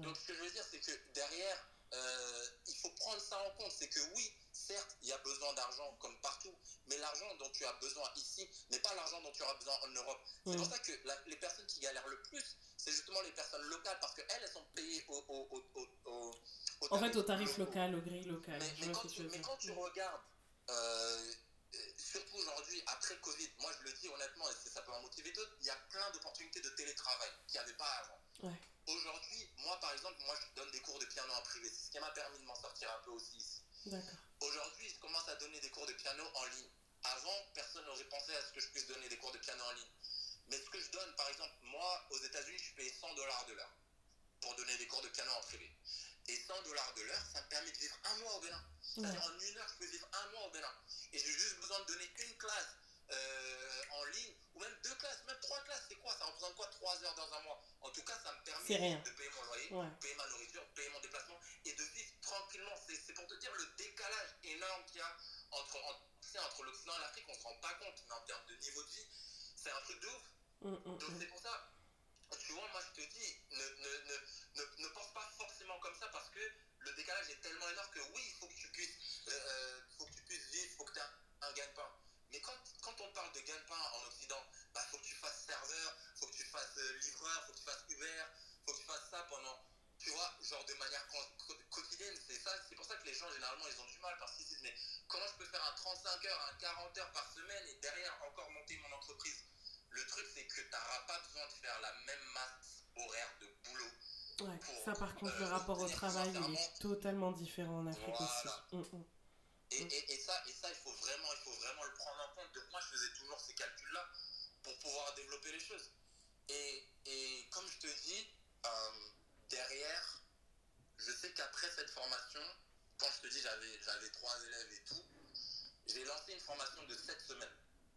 B: Donc, ce que je veux dire, c'est que derrière, euh, il faut prendre ça en compte. C'est que oui, certes, il y a besoin d'argent comme partout, mais l'argent dont tu as besoin ici n'est pas l'argent dont tu auras besoin en Europe. C'est pour ça que les personnes qui galèrent le plus, c'est justement les personnes locales parce qu'elles, elles sont payées au, au, au,
A: au En fait, au tarif local, au gris local.
B: Mais, quand, tu, mais quand, tu, regardes, euh, surtout aujourd'hui, après Covid, moi je le dis honnêtement, et ça peut en motiver d'autres, il y a plein d'opportunités de télétravail qu'il n'y avait pas avant. Aujourd'hui, moi par exemple, moi je donne des cours de piano en privé. C'est ce qui m'a permis de m'en sortir un peu aussi ici. Aujourd'hui, je commence à donner des cours de piano en ligne. Avant, personne n'aurait pensé à ce que je puisse donner des cours de piano en ligne. Mais ce que je donne, par exemple, moi, aux États-Unis, je paye 100 dollars de l'heure pour donner des cours de piano en privé. Et 100 dollars de l'heure, ça me permet de vivre un mois au Bénin. En une heure, je peux vivre un mois au Bénin. Et j'ai juste besoin de donner une classe euh, en ligne, ou même deux classes, même trois classes, c'est quoi? Ça représente quoi Trois heures dans un mois? En tout cas, ça me permet de payer mon loyer, de payer ma nourriture, payer mon déplacement et de vivre tranquillement. C'est pour te dire le décalage énorme qu'il y a entre, entre, entre l'Occident et l'Afrique, on se rend pas compte, mais en termes de niveau de vie, c'est un truc de ouf. Mm, mm, Donc mm. c'est pour ça, tu vois, moi je te dis, ne, ne, ne, ne, pense pas forcément comme ça parce que le décalage est tellement énorme que oui, il faut que tu puisses, euh, euh faut que tu puisses vivre, il faut que tu aies un, un gagne-pain. Mais quand, quand, on parle de gagne-pain en Occident, il bah, faut que tu fasses serveur, faut que tu fasses euh, livreur, faut que tu fasses Uber, faut que tu fasses ça pendant, tu vois, genre de manière quotidienne. C'est ça, c'est pour ça que les gens généralement ils ont du mal parce qu'ils disent mais comment je peux faire un 35 heures, un 40 heures par semaine et derrière encore monter mon entreprise? Le truc, c'est que tu n'auras pas besoin de faire la même masse horaire de boulot.
A: Ouais, ça par contre, le euh, rapport au travail, il est totalement différent en Afrique aussi. Mm, mm.
B: Et, et, et, ça, et ça il, faut vraiment, il faut vraiment le prendre en compte. Donc moi, je faisais toujours ces calculs-là pour pouvoir développer les choses. Et, et comme je te dis, euh, derrière, je sais qu'après cette formation, quand je te dis j'avais, j'avais trois élèves et tout, j'ai lancé une formation de sept semaines.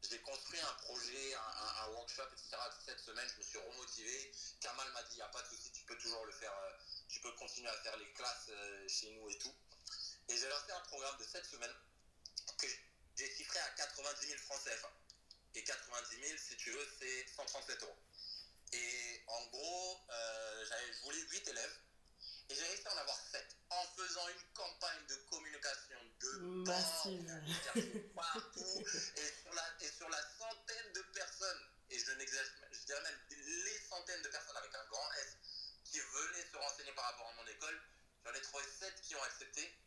B: J'ai construit un projet, un, workshop, etc. Cette semaine, je me suis remotivé. Kamal m'a dit, il n'y a pas de souci, tu peux toujours le faire, euh, tu peux continuer à faire les classes euh, chez nous et tout. Et j'ai lancé un programme de 7 semaines que j'ai chiffré à 90 000 francs CFA. Et 90 000, si tu veux, c'est 137 euros. Et en gros, euh, je voulais 8 élèves. Et j'ai réussi à en avoir 7 en faisant une campagne de communication de
A: massive
B: partout et sur, la, et sur la centaine de personnes, et je n'exagère, je dirais même les centaines de personnes avec un grand S qui venaient se renseigner par rapport à mon école, j'en ai trouvé 7 qui ont accepté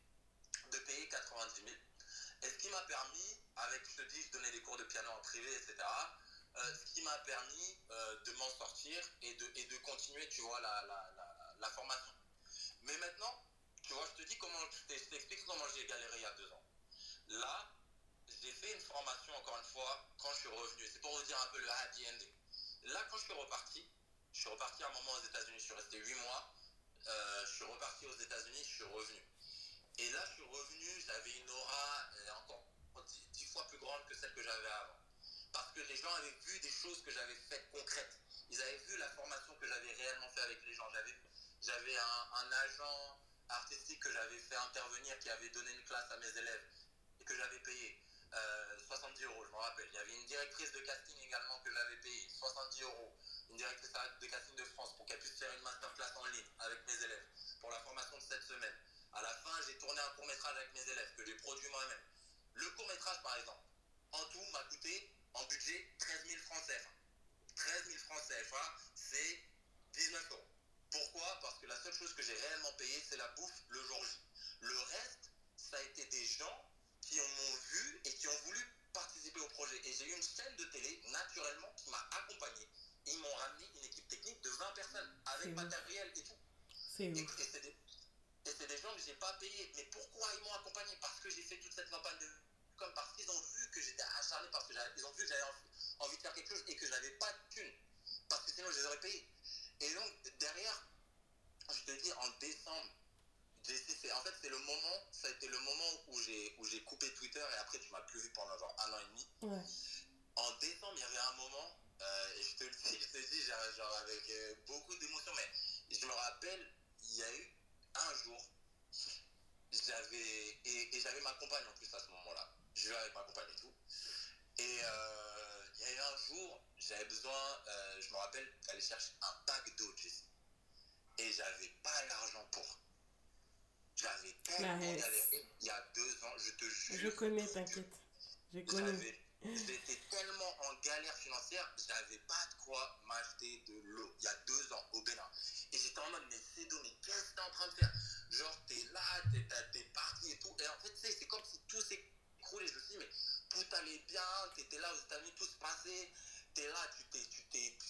B: de payer 90 000. Et ce qui m'a permis, avec, je te dis, je donnais des cours de piano en privé, etc., euh, ce qui m'a permis euh, de m'en sortir et de, et de continuer, tu vois, la, la, la, formation. Mais maintenant, tu vois, je te dis comment, je t'explique comment j'ai galéré il y a deux ans. Là, j'ai fait une formation, encore une fois, quand je suis revenu. C'est pour vous dire un peu le happy ending. Là, quand je suis reparti, je suis reparti un moment aux États-Unis, je suis resté huit mois. Euh, je suis reparti aux États-Unis, je suis revenu. Et là, je suis revenu, j'avais une aura euh, encore dix fois plus grande que celle que j'avais avant. Parce que les gens avaient vu des choses que j'avais faites concrètes. Ils avaient vu la formation que j'avais réellement fait avec les gens. J'avais un, agent artistique que j'avais fait intervenir qui avait donné une classe à mes élèves et que j'avais payé 70 euh, euros, je me rappelle. Il y avait une directrice de casting également que j'avais payé 70 euros. Une directrice de casting de France pour qu'elle puisse faire une masterclass en ligne avec mes élèves pour la formation de cette semaine. À la fin, j'ai tourné un court métrage avec mes élèves que j'ai produit moi-même. Le court métrage, par exemple, en tout, m'a coûté en budget 13 000 francs CFA. 13 000 francs CFA, c'est 19 euros. Pourquoi? Parce que la seule chose que j'ai réellement payée, c'est la bouffe le jour J. Le reste, ça a été des gens qui m'ont vu et qui ont voulu participer au projet. Et j'ai eu une chaîne de télé, naturellement, qui m'a accompagné. Ils m'ont ramené une équipe technique de 20 personnes, avec matériel et tout.
A: C'est
B: et c'est des gens que je n'ai pas payés. Mais pourquoi ils m'ont accompagné? Parce que j'ai fait toute cette campagne de comme parce qu'ils ont vu que j'étais acharné, parce qu'ils ont vu que j'avais envie de faire quelque chose et que je n'avais pas de thunes. Parce que sinon, je les aurais payés. Et donc, derrière, je te dis, en décembre, en fait, c'est le moment, ça a été le moment où j'ai, où j'ai coupé Twitter et après, tu m'as plus vu pendant genre un an et demi. En décembre, il y avait un moment, euh, et je te le dis, je te dis, genre, avec euh, beaucoup d'émotions, mais je me rappelle, il y a eu un jour, j'avais. Et, j'avais ma compagne en plus à ce moment-là. Je vais avec ma compagne et tout. Et euh, il y a eu un jour, j'avais besoin, euh, je me rappelle, d'aller chercher un pack d'eau, Et j'avais pas l'argent pour. J'avais tellement galéré il y a deux ans, je te jure.
A: Je connais, t'inquiète. Je connais.
B: J'étais tellement en galère financière, j'avais pas de quoi m'acheter de l'eau. Il y a deux ans, au Bénin. Et j'étais en mode, mais c'est mais qu'est-ce que t'es en train de faire? Genre, t'es là, t'es parti et tout. Et en fait, c'est comme si tout s'écroulait. Je me suis dit, mais tout allait bien, t'étais là aux États-Unis, tout se passait. T'es là, tu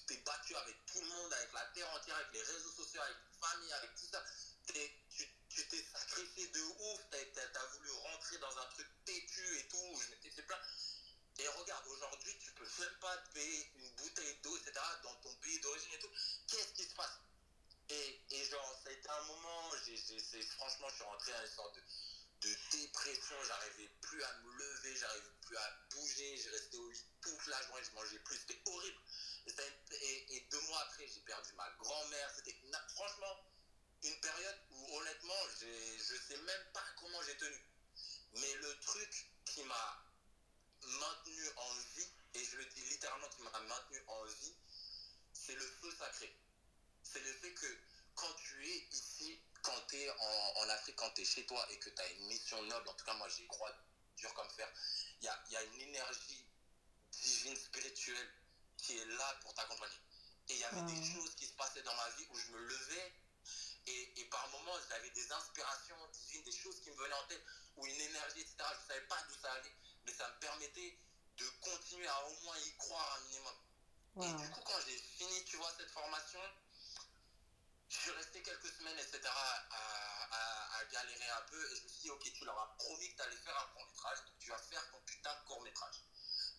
B: t'es battu avec tout le monde, avec la terre entière, avec les réseaux sociaux, avec ta famille, avec tout ça. tu t'es sacrifié de ouf, t'as as voulu rentrer dans un truc têtu et tout. Je m'étais fait plein. Et regarde, aujourd'hui, tu peux même pas te payer une bouteille d'eau, etc., dans ton pays d'origine et tout. Qu'est-ce qui se passe? Et, et, genre, ça a été un moment, franchement, je suis rentré dans une sorte de, dépression. J'arrivais plus à me lever, j'arrivais plus à bouger. J'ai resté au lit toute la journée, je mangeais plus. C'était horrible. Et, deux mois après, j'ai perdu ma grand-mère. C'était franchement une période où, honnêtement, je sais même pas comment j'ai tenu. Mais le truc qui m'a maintenu en vie, et je le dis littéralement qui m'a maintenu en vie, c'est le feu sacré. C'est le fait que quand tu es ici, quand tu es en, Afrique, quand tu es chez toi et que tu as une mission noble, en tout cas moi j'y crois dur comme fer, il y y a, une énergie divine, spirituelle qui est là pour t'accompagner. Et il y avait des choses qui se passaient dans ma vie où je me levais et, et par moments j'avais des inspirations divines, des choses qui me venaient en tête, ou une énergie, etc. Je ne savais pas d'où ça allait mais ça me permettait de continuer à au moins y croire un minimum. Et du coup, quand j'ai fini, tu vois, cette formation, je suis resté quelques semaines, etc., à, galérer un peu. Et je me suis dit, ok, tu leur as promis que tu allais faire un court-métrage, donc tu vas faire ton putain de court-métrage.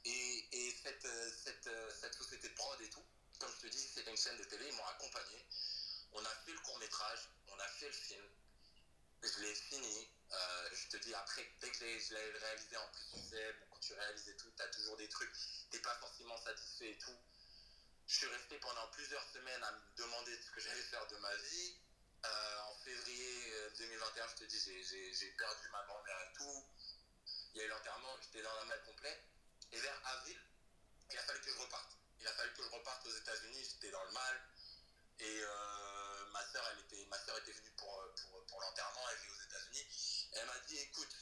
B: Et, et cette, cette, société de prod et tout, comme je te dis, c'était une chaîne de télé, ils m'ont accompagné. On a fait le court-métrage, on a fait le film. je l'ai fini. Euh, je te dis, après, dès que je l'ai réalisé, en plus, tu sais, quand tu réalises et tout, tu as toujours des trucs, t'es pas forcément satisfait et tout. Je suis resté pendant plusieurs semaines à me demander ce que j'allais faire de ma vie. Euh, en février 2021, euh, je te dis, j'ai perdu ma grand-mère et tout. Il y a eu l'enterrement, j'étais dans la malle complète. Et vers avril, il a fallu que je reparte. Il a fallu que je reparte aux États-Unis, j'étais dans le mal. Et euh, ma soeur, elle était, ma soeur était venue pour, pour, pour l'enterrement, elle vit aux États-Unis. Elle m'a dit, écoute,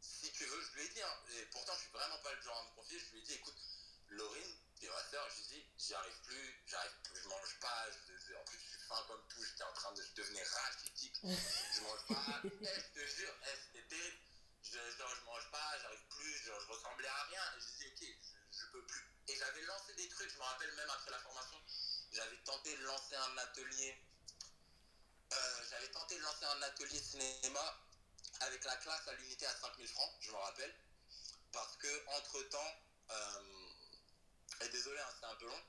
B: si tu veux, je lui ai dit, hein, et pourtant je suis vraiment pas le genre à me confier, je lui ai dit, écoute, Laurine, et ma soeur, je lui ai dit, j'y arrive plus, j'arrive plus, je mange pas, en plus je suis faim comme tout, j'étais en train de devenir rachitique, je mange pas, eh, je te jure, eh, c'était terrible, je, je, mange pas, j'arrive plus, je, je, ressemblais à rien, et je je, je peux plus. Et j'avais lancé des trucs, je me rappelle même après la formation, j'avais tenté de lancer un atelier, euh, j'avais tenté de lancer un atelier cinéma avec la classe à l'unité à 5000 francs, je me rappelle, parce que entre temps, euh, et désolé, hein, c'était un peu long,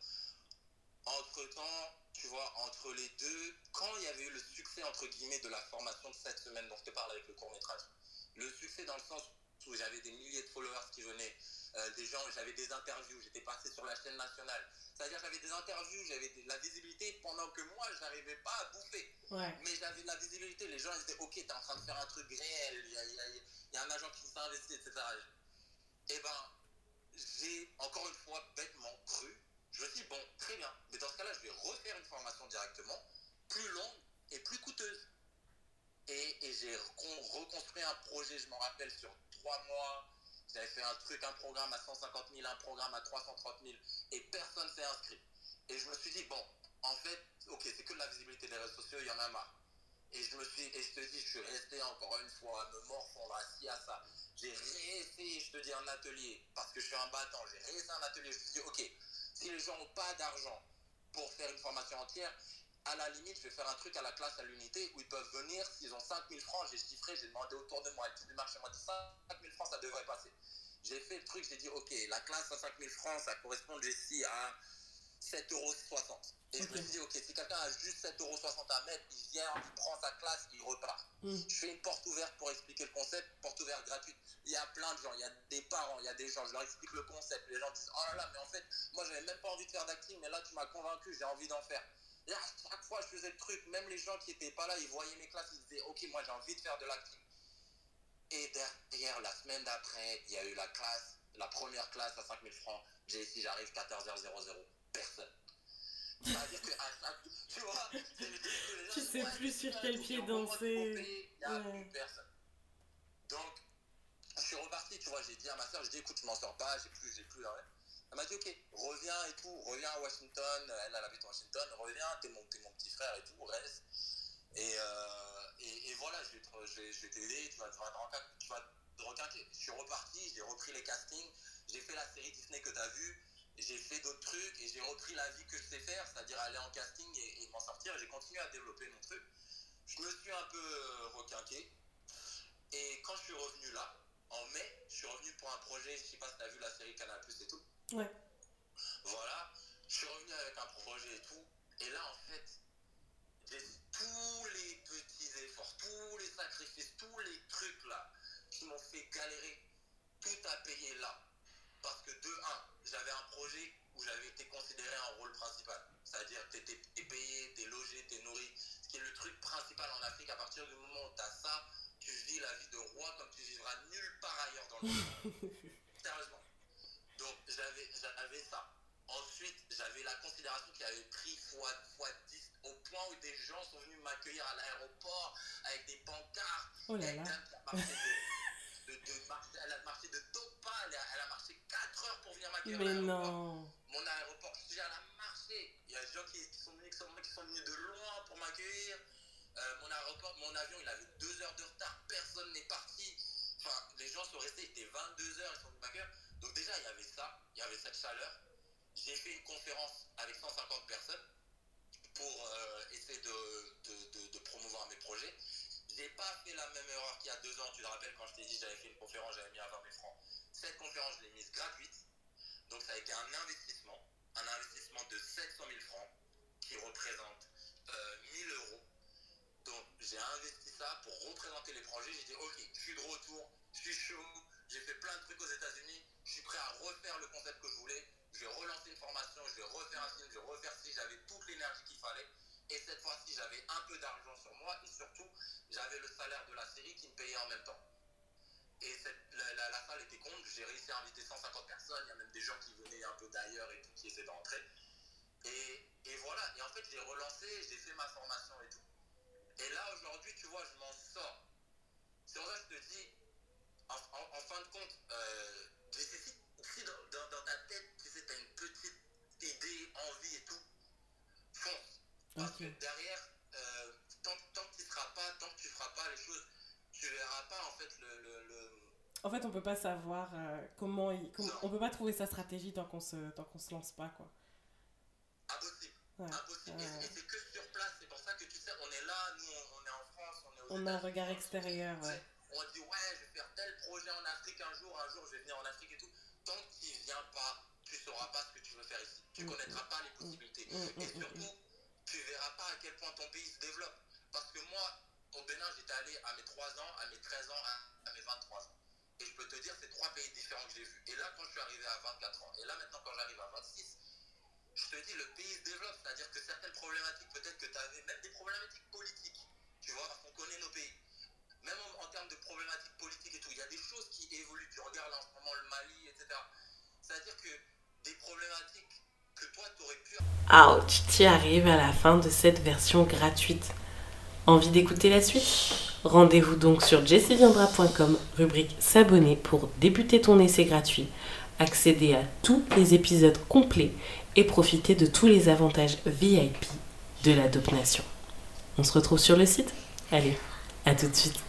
B: entre temps, tu vois, entre les deux, quand il y avait eu le succès entre guillemets de la formation de cette semaine dont je te parle avec le court métrage, le succès dans le sens où j'avais des milliers de followers qui venaient, euh, des gens, j'avais des interviews, j'étais passé sur la chaîne nationale. C'est-à-dire j'avais des interviews, j'avais de la visibilité pendant que moi, je n'arrivais pas à bouffer. Mais j'avais de la visibilité. Les gens ils disaient, ok, tu es en train de faire un truc réel, il y a, y a, un agent qui s'investit, etc. Et eh ben, j'ai encore une fois bêtement cru. Je me suis dit, bon, très bien, mais dans ce cas-là, je vais refaire une formation directement, plus longue et plus coûteuse. Et, et j'ai reconstruit un projet, je m'en rappelle, sur trois mois, j'avais fait un truc, un programme à 150 000, un programme à 330 000, et personne s'est inscrit. Et je me suis dit, bon, en fait, ok, c'est que de la visibilité des réseaux sociaux, il y en a marre. Et je me suis, et je te dis, je suis resté encore une fois à me morfondre assis à ça. J'ai réessayé, je te dis, un atelier, parce que je suis un battant, j'ai réessayé un atelier, je me suis dit, ok, si les gens n'ont pas d'argent pour faire une formation entière, à la limite, je vais faire un truc à la classe, à l'unité, où ils peuvent venir, s'ils ont 5000 francs, j'ai chiffré, j'ai demandé autour de moi, et tout le marché m'a dit 5000 francs, ça devrait passer. J'ai fait le truc, j'ai dit, ok, la classe à 5000 francs, ça correspond ici à 7,60 euros. Et je me suis dit, ok, si quelqu'un a juste 7,60 euros à mettre, il vient, il prend sa classe, il repart. Mm. Je fais une porte ouverte pour expliquer le concept, porte ouverte gratuite. Il y a plein de gens, il y a des parents, il y a des gens, je leur explique le concept. Les gens disent, oh là là, mais en fait, moi, j'avais même pas envie de faire d'acting, mais là, tu m'as convaincu, j'ai envie d'en faire. Et à chaque fois, je faisais le truc, même les gens qui n'étaient pas là, ils voyaient mes classes, ils disaient, ok, moi, j'ai envie de faire de l'acting. Et derrière, la semaine d'après, il y a eu la classe, la première classe à 5000 francs. J'ai ici, j'arrive 14h00. Personne. C'est-à-dire que, tu vois,
A: tu sais plus sur quel pied danser.
B: Il n'y a plus personne. Donc, je suis reparti, tu vois, j'ai dit à ma soeur, je dis, écoute, je m'en sors pas, j'ai plus, j'ai plus, elle m'a dit, ok, reviens et tout, reviens à Washington, elle, elle habite Washington, reviens, t'es mon, mon petit frère et tout, reste. Et, euh, et, voilà, je vais, je vais, t'aider, tu vas, tu, vas, te requinquer. Je suis reparti, j'ai repris les castings, j'ai fait la série Disney que tu as vue, j'ai fait d'autres trucs et j'ai repris la vie que je sais faire, c'est-à-dire aller en casting et, m'en sortir. J'ai continué à développer mon truc. Je me suis un peu euh, requinqué. Et quand je suis revenu là, en mai, je suis revenu pour un projet, je sais pas si tu as vu la série Canal Plus et tout.
A: Ouais.
B: Voilà, je suis revenu avec un projet et tout. Et là, en fait, j'ai tous les petits efforts, tous les sacrifices, tous les trucs là qui m'ont fait galérer, tout à payer là. Parce que de un, j'avais un projet où j'avais été considéré en rôle principal. C'est-à-dire que tu es, payé, tu es logé, tu es nourri. Ce qui est le truc principal en Afrique, à partir du moment où tu as ça, tu vis la vie de roi comme tu vivras nulle part ailleurs dans le monde. J'avais ça. Ensuite, j'avais la considération qui avait pris fois, fois 10 au point où des gens sont venus m'accueillir à l'aéroport avec des pancartes.
A: Oh là là.
B: De, de, marcher, elle a marché de Topa, elle a, elle a marché 4 heures pour venir m'accueillir.
A: Mais non.
B: Mon aéroport, je elle a marché. Il y a des gens qui, sont, venus, qui, sont, qui sont venus de loin pour m'accueillir. Euh, mon aéroport, mon avion, il avait 2 heures de retard, personne n'est parti. Enfin, les gens sont restés, il était 22 heures, ils sont venus m'accueillir. Donc déjà, il y avait ça, il y avait cette chaleur. J'ai fait une conférence avec 150 personnes pour euh, essayer de, de, promouvoir mes projets. J'ai pas fait la même erreur qu'il y a deux ans. Tu te rappelles quand je t'ai dit j'avais fait une conférence, j'avais mis à 20 000 francs. Cette conférence, je l'ai mise gratuite. Donc ça a été un investissement, un investissement de 700 000 francs qui représente 1000 euh, euros. Donc j'ai investi ça pour représenter les projets j'ai dit ok, je suis de retour, je suis chaud, j'ai fait plein de trucs aux États-Unis, je suis prêt à refaire le concept que je voulais, je vais relancer une formation, je vais refaire un film, je vais refaire si j'avais toute l'énergie qu'il fallait. Et cette fois-ci, j'avais un peu d'argent sur moi et surtout, j'avais le salaire de la série qui me payait en même temps. Et la, salle était compte, j'ai réussi à inviter 150 personnes, il y a même des gens qui venaient un peu d'ailleurs et qui essaient d'entrer. Et, et, voilà, et en fait j'ai relancé, j'ai fait ma formation et tout. Et là aujourd'hui, tu vois, je m'en sors. C'est pour ça que je te dis, en, fin de compte, euh, si dans, dans, ta tête, tu sais, tu as une petite idée, envie et tout, fonce. Parce que derrière, euh, tant, tant, que tu ne feras pas, tant que tu feras pas les choses, tu verras pas en fait le... le,
A: En fait, on peut pas savoir euh, comment, il, on peut pas trouver sa stratégie tant qu'on se, tant qu'on se lance pas, quoi.
B: Impossible. Impossible. Et, c'est que sur place, c'est pour ça que tu sais, on est là, nous, on, est en France, on est
A: aux On a un regard extérieur, ouais.
B: On dit, tel projet en Afrique un jour, un jour je vais venir en Afrique et tout. Tant que tu viens pas, tu sauras pas ce que tu veux faire ici. Tu mm, connaîtras mm, pas les mm, possibilités. et surtout, tu verras pas à quel point ton pays se développe. Parce que moi, au Bénin, j'étais allé à mes 3 ans, à mes 13 ans, à, mes 23 ans. Et je peux te dire, c'est trois pays différents que j'ai vus. Et là, quand je suis arrivé à 24 ans, et là maintenant quand j'arrive à 26, je te dis, le pays se développe. C'est-à-dire que certaines problématiques, peut-être que tu avais même des problématiques politiques. Tu vois, parce qu'on connaît nos pays. Même en, termes de problématiques politiques et tout, il y a des choses qui évoluent. Tu regardes en ce moment le Mali, etc. C'est-à-dire que des problématiques que toi, tu aurais pu...
A: Ouch, tu arrives à la fin de cette version gratuite. Envie d'écouter la suite? Rendez-vous donc sur jessieviendra.com, rubrique s'abonner pour débuter ton essai gratuit, accéder à tous les épisodes complets et profiter de tous les avantages VIP de la Nation. On se retrouve sur le site? Allez, à tout de suite